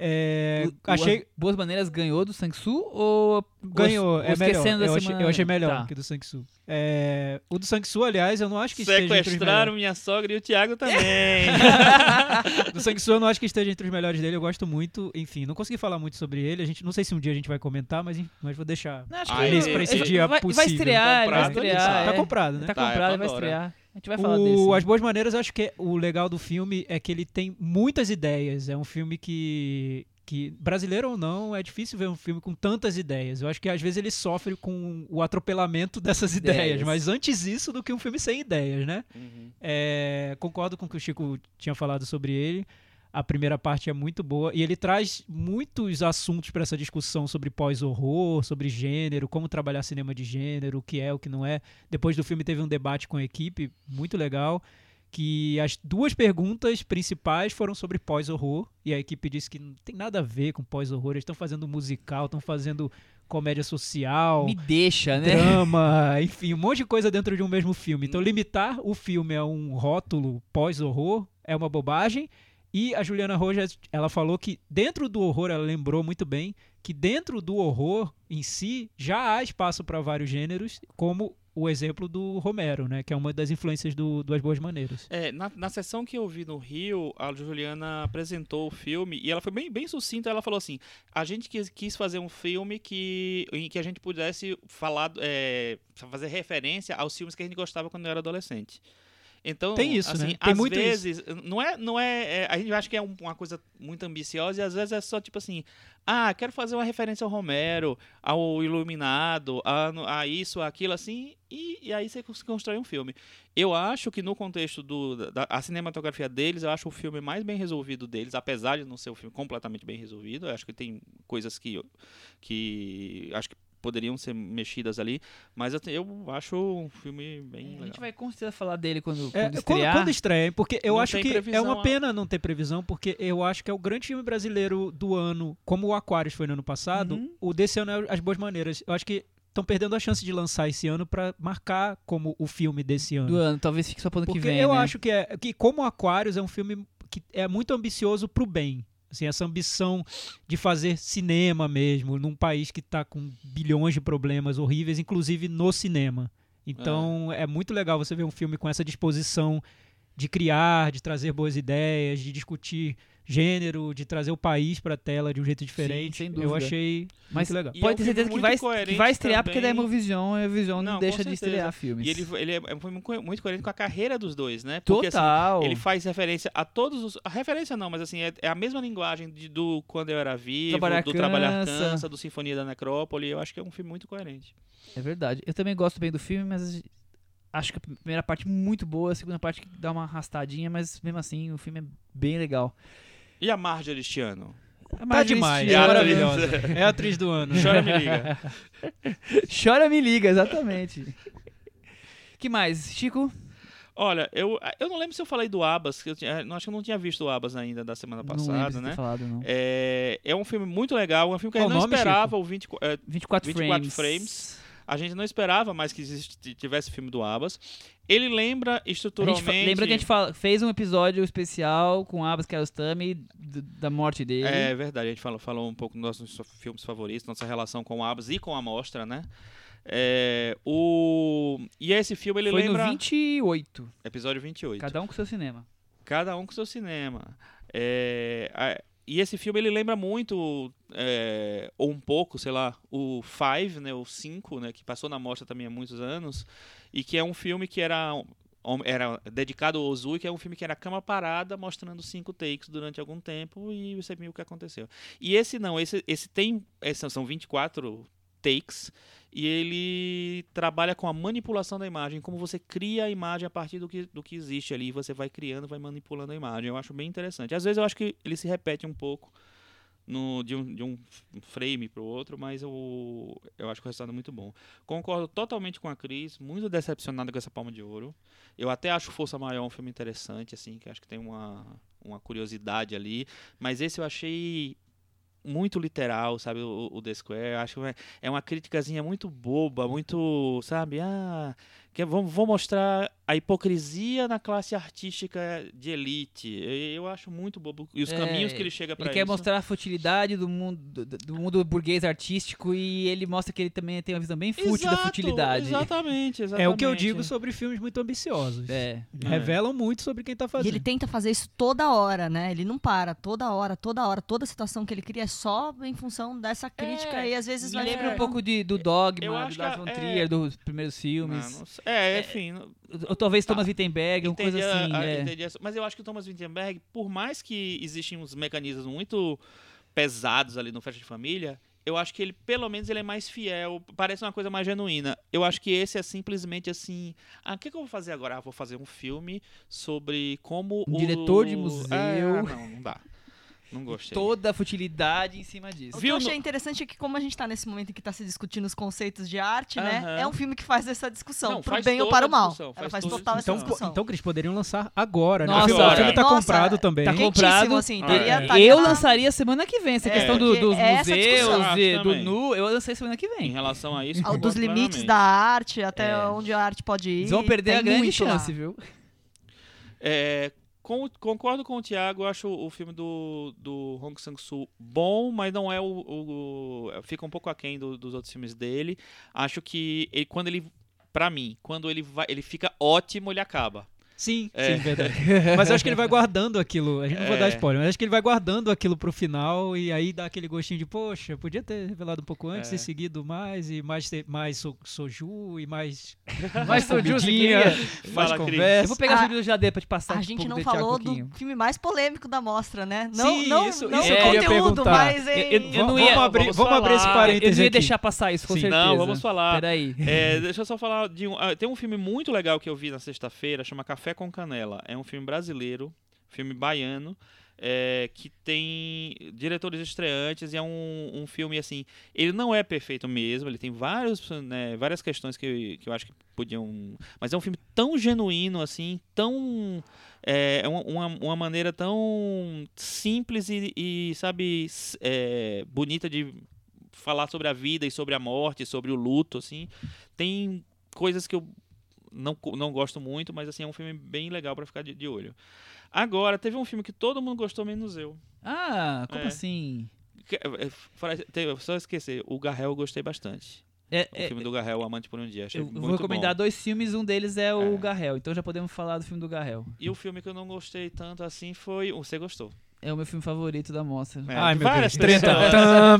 É, O- achei As Boas Maneiras ganhou do Sang-Soo ou ganhou, ou é melhor. esquecendo da Eu achei, eu achei melhor Tá. que o do Sang-Soo. É, o do Sang-Soo, aliás, eu não acho que esteja entre os Sequestraram minha sogra e o Thiago também. Do Sang-Soo eu não acho que esteja entre os melhores dele, eu gosto muito. Enfim, não consegui falar muito sobre ele. A gente não sei se um dia a gente vai comentar, mas, mas vou deixar. Não, acho Ah, que ele- ele- pra esse ele dia vai, vai possível. estrear, ele vai Comprado, ele estrear. tá é. comprado, né? Tá Tá, comprado, vai estrear. A gente vai falar O desse. As Boas Maneiras, eu acho que o legal do filme é que ele tem muitas ideias. É um filme que, que, brasileiro ou não, é difícil ver um filme com tantas ideias. Eu acho que às vezes ele sofre com o atropelamento dessas ideias, Ideias. mas antes isso do que um filme sem ideias, né? Uhum. É, concordo com o que o Chico tinha falado sobre ele. A primeira parte é muito boa e ele traz muitos assuntos para essa discussão sobre pós-horror, sobre gênero, como trabalhar cinema de gênero, o que é, o que não é. Depois do filme teve um debate com a equipe muito legal, que as duas perguntas principais foram sobre pós-horror e a equipe disse que não tem nada a ver com pós-horror. Eles estão fazendo musical, estão fazendo comédia social Me deixa, né? drama, enfim, um monte de coisa dentro de um mesmo filme. Então, limitar o filme a um rótulo pós-horror é uma bobagem. E a Juliana Rojas, ela falou que dentro do horror, ela lembrou muito bem que dentro do horror em si já há espaço para vários gêneros, como o exemplo do Romero, né, que é uma das influências do, do As Boas Maneiras. É, na, na sessão que eu vi no Rio, a Juliana apresentou o filme e ela foi bem, bem sucinta. Ela falou assim: a gente quis, quis fazer um filme que, em que a gente pudesse falar, é, fazer referência aos filmes que a gente gostava quando eu era adolescente. Então, Tem isso, assim, né? Tem às muito isso. vezes, não é, não é, é, a gente acha que é um- uma coisa muito ambiciosa e às vezes é só tipo assim, ah, quero fazer uma referência ao Romero, ao Iluminado, a, a isso, aquilo assim, e, e aí você cons- constrói um filme. Eu acho que no contexto do, da a cinematografia deles, eu acho o filme mais bem resolvido deles, apesar de não ser um filme completamente bem resolvido. Eu acho que tem coisas que, que acho que poderiam ser mexidas ali, mas eu, te- eu acho um filme bem A legal. gente vai com certeza falar dele quando, É, quando quando, estrear. quando estreia, porque eu Não acho que é uma pena não ter previsão, porque eu acho que é o grande filme brasileiro do ano, como o Aquarius foi no ano passado, Uhum. o desse ano é As Boas Maneiras. Eu acho que estão perdendo a chance de lançar esse ano pra marcar como o filme desse ano. do ano, talvez fique só pro ano porque que vem, eu né? acho que é que como o Aquarius é um filme que é muito ambicioso pro bem. Assim, essa ambição de fazer cinema mesmo, num país que está com bilhões de problemas horríveis, inclusive no cinema. Então é. muito legal você ver um filme com essa disposição de criar, de trazer boas ideias, de discutir gênero, de trazer o país pra tela de um jeito diferente. sem Eu dúvida. achei Mas muito legal. E é pode um ter certeza que vai, que vai estrear porque da também. Hemovision, a Hemovision não, Não, deixa de estrear filmes. E ele, ele é, foi muito coerente com a carreira dos dois, né? Porque, assim, Total. ele faz referência a todos os. A referência não, mas assim, é, é a mesma linguagem de- do Quando Eu Era Vivo, Trabalhar do Trabalhar Cansa. Cansa, do Sinfonia da Necrópole. Eu acho que é um filme muito coerente. É verdade. Eu também gosto bem do filme, mas acho que a primeira parte muito boa, a segunda parte que dá uma arrastadinha, mas mesmo assim o filme é bem legal. E a Marjorie este ano? A Tá demais, É a maravilhosa. É a atriz do ano. Chora me liga. Chora me liga, exatamente. que mais? Chico? Olha, eu, eu não lembro se eu falei do Abas, que eu tinha, não, acho que eu não tinha visto o Abas ainda da semana não passada, ter né? falado, não. É, é um filme muito legal, é um filme que a Qual gente não nome, esperava, o 20, é, 24, 24 frames. frames. a gente não esperava mais que tivesse filme do Abas. Ele lembra fa- estruturalmente... lembra que a gente fala- fez um episódio especial com Abbas Kiarostami da morte dele. É verdade, a gente falou, falou um pouco dos nossos filmes favoritos, nossa relação com o Abas e com a mostra, né? É, o... E esse filme ele Foi lembra... no 28. Episódio 28. Cada um com seu cinema. Cada um com seu cinema. É, e esse filme ele lembra muito, é, ou um pouco, sei lá, o Five, né, o 5, né, que passou na mostra também há muitos anos, e que é um filme que era, era dedicado ao Ozui, que é um filme que era cama parada, mostrando cinco takes durante algum tempo, e você viu o que aconteceu. E esse não, esse, esse tem, esse são 24 takes, e ele trabalha com a manipulação da imagem, como você cria a imagem a partir do que, do que existe ali, você vai criando, vai manipulando a imagem. Eu acho bem interessante. Às vezes eu acho que ele se repete um pouco no, de, um, de um frame para o outro, mas eu, eu acho que o resultado é muito bom. Concordo totalmente com a Cris, muito decepcionado com essa Palma de Ouro. Eu até acho Força Maior um filme interessante, assim, que acho que tem uma, uma curiosidade ali, mas esse eu achei muito literal, sabe, o, o The Square. Acho que é- é uma criticazinha muito boba, muito, sabe, ah, que vamos, vou mostrar a hipocrisia na classe artística de elite. E Eu acho muito bobo. E os É, caminhos que ele chega para Ele isso. quer mostrar a futilidade do mundo, do, do mundo burguês artístico e ele mostra que ele também tem uma visão bem fútil da Exato, futilidade. Exatamente, exatamente. É o que eu digo sobre filmes muito ambiciosos. É. Revelam muito sobre quem tá E fazendo. ele tenta fazer isso toda hora, né? Ele não para, toda hora, toda hora, toda situação que ele cria é só em função dessa crítica É, e às vezes Me lembra É. um ficando- pouco de, do Dogma, do Lars que von é- Trier, dos primeiros Ah, filmes. não sei. É, enfim. não- Ou talvez Thomas Wittenberg, uma coisa entendi assim. a- é. entendi essa- Mas eu acho que o Thomas Wittenberg, por mais que existem uns mecanismos muito pesados ali no Festa de Família, eu acho que ele, pelo menos, ele é mais fiel, parece uma coisa mais genuína. Eu acho que esse é simplesmente assim, ah, o que, que eu vou fazer agora? Ah, vou fazer um filme sobre como Um o... diretor de museu. Ah, não, não dá. Não gostei. Toda a futilidade em cima O disso. que Viu eu achei no- interessante é que, como a gente tá nesse momento em que tá se discutindo os conceitos de arte, Aham. né? É um filme que faz essa discussão, Não, pro faz bem ou para o mal. discussão, Ela faz faz total essa Então, discussão. então, Cris, poderiam lançar agora, né? Nossa, Porque o filme tá nossa, comprado também. tá Quentíssimo, comprado. assim, Ah, é. estaria Eu na- lançaria semana que vem essa É, questão do- dos é essa museus discussão. e do Também. nu. Eu lancei semana que Em vem. relação a isso, ao- dos limites da arte, até É. onde a arte pode ir. Eles vão perder a grande lá. chance, viu? É, com- concordo com o Thiago, acho o filme do, do Hong Sang-soo bom, mas não é o, o- o- Fica um pouco aquém do, dos outros filmes dele. Acho que ele, quando ele. Pra mim, quando ele vai, ele fica ótimo, ele acaba. Sim, É. sim, verdade. Mas eu acho que ele vai guardando aquilo. A gente não vou dar É. spoiler, mas acho que ele vai guardando aquilo pro final e aí dá aquele gostinho de, poxa, podia ter revelado um pouco antes É. e seguido mais, e mais, mais so, soju e mais. Mais soju, mais Fala, Cris. conversa. Eu vou pegar A- o vídeo do Jadê pra te passar A um gente pouco não falou do filme mais polêmico da mostra, né? Não, Sim, não, isso- não isso eu queria conteúdo, perguntar. mas em... Eu- eu não vamos, abrir, vamos vamos abrir esse. Eu parênteses não ia aqui. deixar passar isso, com Sim. certeza. Não, vamos falar. Peraí. É, deixa eu só falar de um. ah, tem um filme muito legal que eu vi na sexta-feira, chama Café com Canela. É um filme brasileiro, filme baiano, é, que tem diretores estreantes e é um, um filme assim. Ele não é perfeito mesmo, ele tem vários, né, várias questões que, que eu acho que podiam. Mas é um filme tão genuíno, assim, tão. É uma, uma, uma maneira tão simples e, e, sabe, é, bonita de falar sobre a vida e sobre a morte, sobre o luto, assim. Tem coisas que eu não, não gosto muito, mas assim, é um filme bem legal pra ficar de, de olho. Agora, teve um filme que todo mundo gostou, menos eu. Ah, como É. assim? É, te- Só esquecer, o Garrel eu gostei bastante. É, O é, filme do Garrel, Amante por um Dia. Achei eu muito vou recomendar bom. dois filmes, um deles é o É. Garrel, então já podemos falar do filme do Garrel. E o filme que eu não gostei tanto assim foi. Você gostou? É o meu filme favorito da mostra. É, Ai, várias Deus. Treta.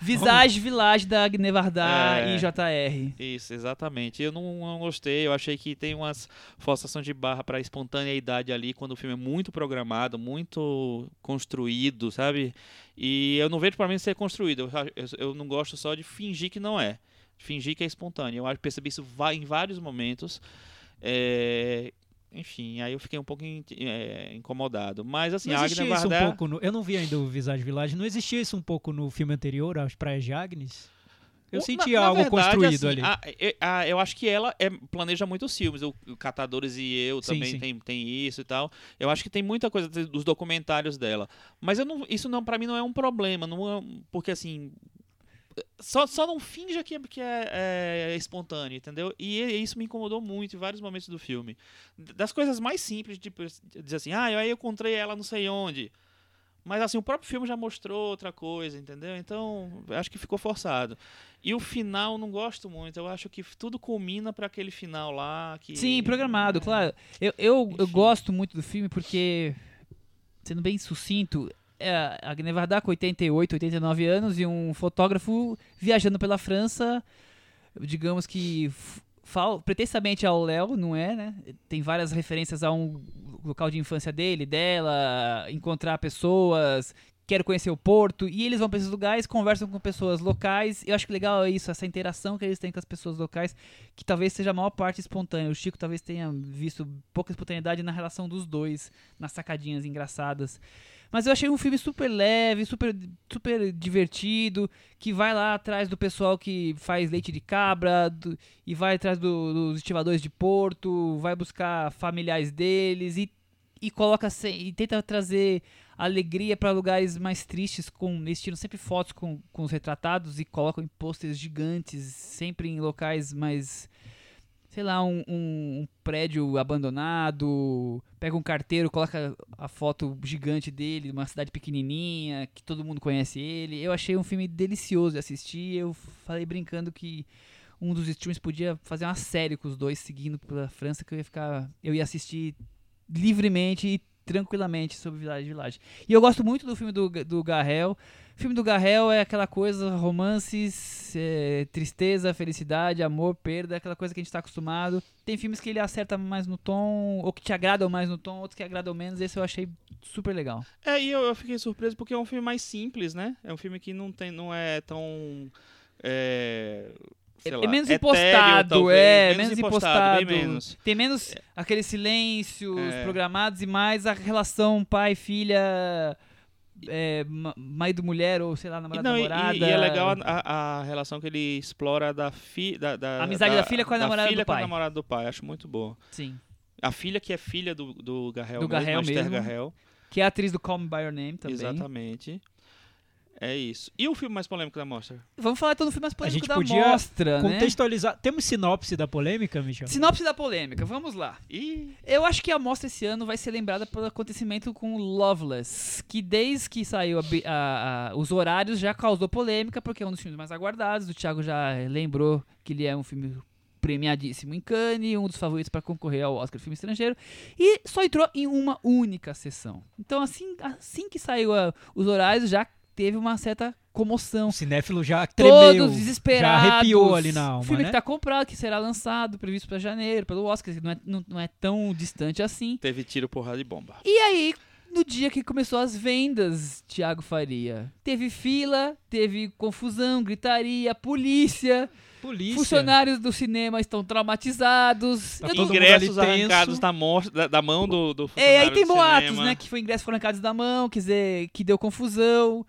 Visage Village da Agne Varda É. e JR. Isso, exatamente. Eu não, não gostei, eu achei que tem umas forçações de barra pra espontaneidade ali, quando o filme é muito programado, muito construído, sabe? E eu não vejo pra mim ser construído, eu, eu, eu não gosto só de fingir que não é. Fingir que é espontâneo. Eu acho que percebi isso em vários momentos. É, Enfim, aí eu fiquei um pouco é, incomodado. Mas assim, Não a Agnes isso um Varda... pouco no, Eu não vi ainda o Visage Village. Não existia isso um pouco no filme anterior, As Praias de Agnes? Eu senti algo verdade, construído assim, ali. a- e- a- eu acho que ela é- planeja muitos filmes. O, o Catadores e Eu Sim, também sim. Tem, tem isso e tal. Eu acho que tem muita coisa dos documentários dela. Mas não, isso não para mim não é um problema. Não é porque assim. Só, só não finja que, é, que é, é espontâneo, entendeu? E, e isso me incomodou muito em vários momentos do filme. Das coisas mais simples, tipo, dizer assim, ah, aí eu encontrei ela não sei onde. Mas assim, o próprio filme já mostrou outra coisa, entendeu? Então, acho que ficou forçado. E o final não gosto muito. Eu acho que tudo culmina pra aquele final lá que Sim, programado, claro. Eu, eu, eu gosto muito do filme porque, sendo bem sucinto, é a Agne Varda com 88, 89 anos e um fotógrafo viajando pela França, digamos que pretensamente ao Léo, não é, né? Tem várias referências a um local de infância dele, dela, encontrar pessoas, quero conhecer o porto, e eles vão para esses lugares, conversam com pessoas locais. Eu acho que legal é isso, essa interação que eles têm com as pessoas locais, que talvez seja a maior parte espontânea. O Chico talvez tenha visto pouca espontaneidade na relação dos dois, nas sacadinhas engraçadas. Mas eu achei um filme super leve, super, super divertido, que vai lá atrás do pessoal que faz leite de cabra, do- e vai atrás do- dos estivadores de porto, vai buscar familiares deles e, e coloca e tenta trazer alegria para lugares mais tristes, com eles tiram sempre fotos com, com os retratados e colocam em pôsteres gigantes, sempre em locais mais sei lá, um, um- prédio abandonado, pega um carteiro, coloca a foto gigante dele, uma cidade pequenininha, que todo mundo conhece ele. Eu achei um filme delicioso de assistir. Eu falei brincando que um dos streams podia fazer uma série com os dois seguindo pela França, que eu ia ficar, eu ia assistir livremente e tranquilamente sobre Village Village. E eu gosto muito do filme do, do Garrel. O filme do Garrel é aquela coisa, romances, é, tristeza, felicidade, amor, perda, aquela coisa que a gente está acostumado. Tem filmes que ele acerta mais no tom, ou que te agradam mais no tom, outros que agradam menos. Esse eu achei super legal. É, e eu, eu fiquei surpreso porque é um filme mais simples, né? É um filme que não, tem, não é tão. É, sei É, lá, é menos etéreo, impostado, talvez, é, menos impostado. bem menos. Tem menos aqueles silêncios É. programados e mais a relação pai-filha, é, ma- marido mulher ou sei lá, namorada não, e, namorada. e- e é legal a, a- relação que ele explora da filha. Da, da- amizade da filha com a da namorada filha do com a pai. namorada do pai. Acho muito boa. Sim. A filha que é filha do, do Garrel Do mesmo, Garrel mesmo. Garrel. Que é a atriz do Call Me By Your Name também. Exatamente. É isso. E o filme mais polêmico da mostra? Vamos falar então do filme mais polêmico gente da podia mostra, né? Contextualizar. Temos sinopse da polêmica, Michel? Sinopse da polêmica, vamos lá. E Eu acho que a mostra esse ano vai ser lembrada pelo acontecimento com Loveless, que desde que saiu a a- a- os horários já causou polêmica, porque é um dos filmes mais aguardados. O Thiago já lembrou que ele é um filme premiadíssimo em Cannes, um dos favoritos para concorrer ao Oscar de Filme Estrangeiro, e só entrou em uma única sessão. Então, assim, assim que saiu a- os horários, já teve uma certa comoção. O cinéfilo já tremeu. Todos desesperados. Já arrepiou ali na O alma, filme né? que tá comprado, que será lançado, previsto pra janeiro, pelo Oscar, que não é, não, não é tão distante assim. teve tiro, porrada e bomba. E aí, no dia que começou as vendas, Thiago Faria, teve fila, teve confusão, gritaria, polícia, Polícia. funcionários do cinema estão traumatizados. Tá Ingressos arrancados da, da, da mão do, do É, aí funcionário tem do boatos, cinema. né? Que foi ingressos foram arrancados da mão, quer dizer, que deu confusão.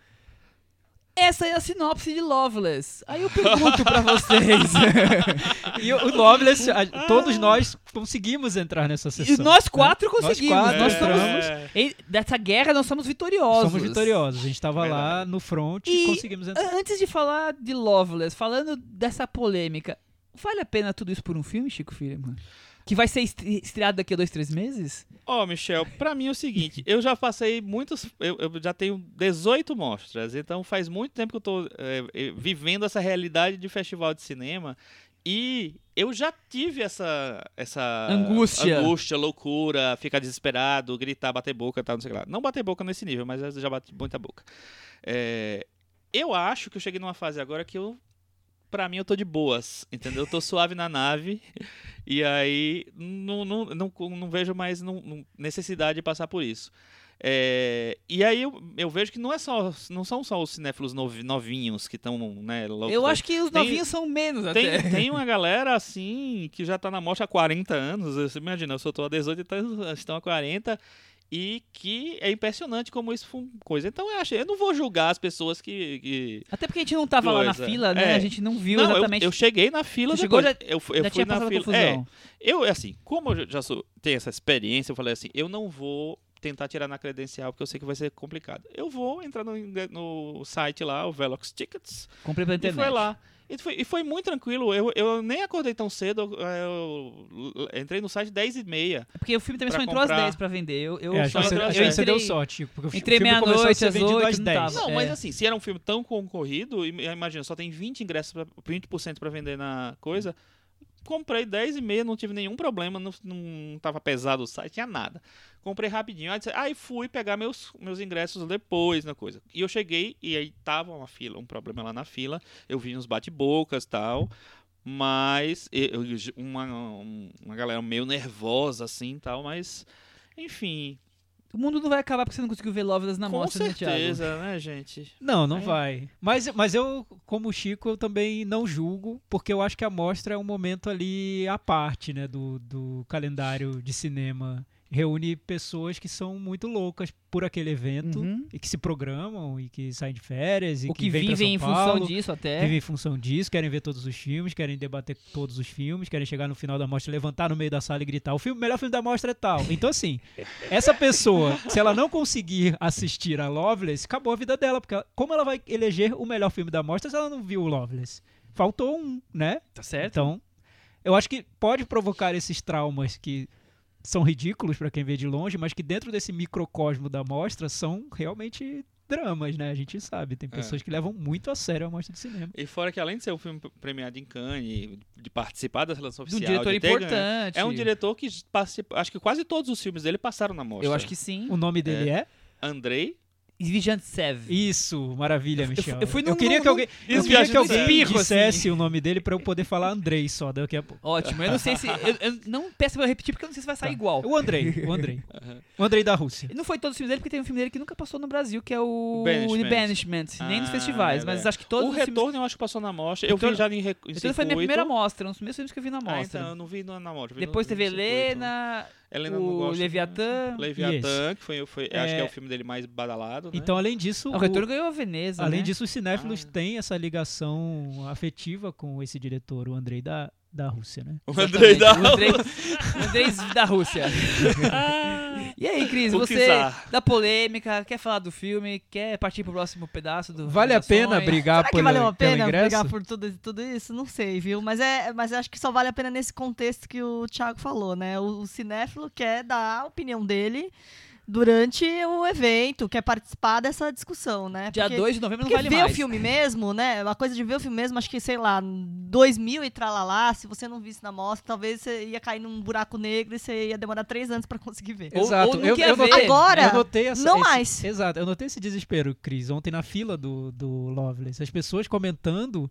Essa é a sinopse de Loveless. Aí eu pergunto pra vocês. E o Loveless, a- todos nós conseguimos entrar nessa E sessão. nós quatro Nós conseguimos. quatro Nós somos. é. Em- Dessa guerra nós somos vitoriosos. Somos vitoriosos. A gente tava lá no front E- e conseguimos entrar. Antes de falar de Loveless, falando dessa polêmica, vale a pena tudo isso por um filme, Chico Firman? Que vai ser estre- estreado daqui a dois, três meses? Ó, Michel, pra mim é o seguinte, eu já passei muitos, eu, eu já tenho 18 mostras, então faz muito tempo que eu tô é, vivendo essa realidade de festival de cinema E eu já tive essa essa Angústia. angústia, loucura, ficar desesperado, gritar, bater boca, tal, não sei o que lá. Não bater boca nesse nível, mas eu já bati muita boca. É, eu acho que eu cheguei numa fase agora que eu Pra mim, eu tô de boas, entendeu? Eu tô suave na nave. E aí, não, não, não, não vejo mais não- necessidade de passar por isso. É, e aí, eu, eu vejo que não, é só, não são só os cinéfilos novi- novinhos que estão, né, loucos. Eu acho que os Tem- novinhos são menos Tem, até. tem uma galera assim que já tá na mostra há 40 anos. Você imagina, eu só tô há 18 e então estão há 40. E que é impressionante como isso foi coisa. Então eu acho, eu não vou julgar as pessoas que. que- Até porque a gente não tava lá na fila, né? É. A gente não viu Não, eu- exatamente. eu, cheguei na fila Você chegou, já- eu, eu já fui na fila. É, eu, assim, como eu já sou, tenho essa experiência, eu falei assim, eu não vou tentar tirar na credencial, porque eu sei que vai ser complicado. Eu vou entrar no, no site lá, o Velox Tickets, Comprei pela e internet. foi lá. E foi, e foi muito tranquilo. Eu, eu nem acordei tão cedo. Eu, eu entrei no site 10 e meia. É Porque o filme também só entrou comprar. às 10 pra vender. Eu, eu É, só você, entrou- eu entrei, deu sorte, porque o entrei o filme começou a meia-noite, às vendido 8, às não 10. tava. Não, É. mas assim, se era um filme tão concorrido, im- imagina, só tem 20 ingressos, pra, 20% pra vender na coisa. Comprei 10 e meia, não tive nenhum problema, não, não tava pesado o site, tinha nada. Comprei rapidinho, aí, aí fui pegar meus, meus ingressos depois na coisa. E eu cheguei e aí tava uma fila, um problema lá na fila. Eu vi uns bate-bocas tal. Mas eu- uma, um- uma galera meio nervosa assim tal, mas enfim, O mundo não vai acabar porque você não conseguiu ver Loveless na com mostra, né, Thiago? certeza, né, gente? Não, não É. vai. Mas, mas eu, como o Chico, eu também não julgo, porque eu acho que a mostra é um momento ali à parte, né, do, do calendário de cinema. Reúne pessoas que são muito loucas por aquele evento Uhum. e que se programam e que saem de férias e O que pra vivem em São função Paulo, disso até. Vivem em função disso, querem ver todos os filmes, querem debater todos os filmes, querem chegar no final da mostra, levantar no meio da sala e gritar: o filme, melhor filme da mostra é tal. Então, assim, essa pessoa, se ela não conseguir assistir a Loveless, acabou a vida dela, porque ela- como ela vai eleger o melhor filme da mostra se ela não viu o Loveless? Faltou um, né? Tá certo? Então, eu acho que pode provocar esses traumas que são ridículos pra quem vê de longe, mas que dentro desse microcosmo da mostra são realmente dramas, né? A gente sabe, tem É. pessoas que levam muito a sério a mostra de cinema. E fora que além de ser um filme premiado em Cannes, de participar da seleção De um oficial, diretor de ter ganho- importante. é um diretor que participa, acho que quase todos os filmes dele passaram na mostra. Eu acho que sim. O nome dele é? Andrei Vigilante Sev. Isso, maravilha, Michel. eu fui num- queria num- que alguém, eu queria que alguém espirro, dissesse o nome dele pra eu poder falar Andrei só daqui a pouco. Ótimo. Eu não sei se. Eu, eu não peço pra eu repetir porque eu não sei se vai sair Tá. igual. O Andrei, o Andrei. O Andrei da Rússia. Não foi todos os filmes dele, porque tem um filme dele que nunca passou no Brasil, que é o Banishment. Banishment. nem nos Ah, festivais, é, mas é. acho que todos o os filmes. Retorno eu acho que passou na mostra. Eu vi Retorno- já em, rec- em Retorno foi minha primeira mostra, um dos primeiros filmes que eu vi na Ah, mostra. então, eu não vi na, na mostra. vi Depois no- teve circuito. Helena, o. Leviatã. Leviatã, que foi, foi acho que é É. o filme dele mais badalado, né? Então, além disso, O o- Retorno ganhou a Veneza. além né? disso, os cinéfilos Ah. têm essa ligação afetiva com esse diretor, o Andrei da, da Rússia, né? o Andrei da... O Andrei, o Andrei da Rússia. E aí, Cris, você da polêmica, quer falar do filme, quer partir pro próximo pedaço do Vale a pena brigar Será que valeu a pena brigar por tudo, tudo isso? Não sei, viu? Mas, é, mas acho que só vale a pena nesse contexto que o Thiago falou, né? O, o cinéfilo quer dar a opinião dele durante o evento, quer participar dessa discussão, né? Dia Porque- 2 de novembro não Porque vale ver mais. o filme mesmo, né? A coisa de ver o filme mesmo, acho que, sei lá, 2000 e tralalá, se você não visse na mostra, talvez você ia cair num buraco negro e você ia demorar três anos pra conseguir ver. Ou- Exato. ou não eu, eu ver. notei, Agora, eu notei essa, não esse- mais. Exato, eu notei esse desespero, Cris, ontem na fila do, do Loveless. As pessoas comentando.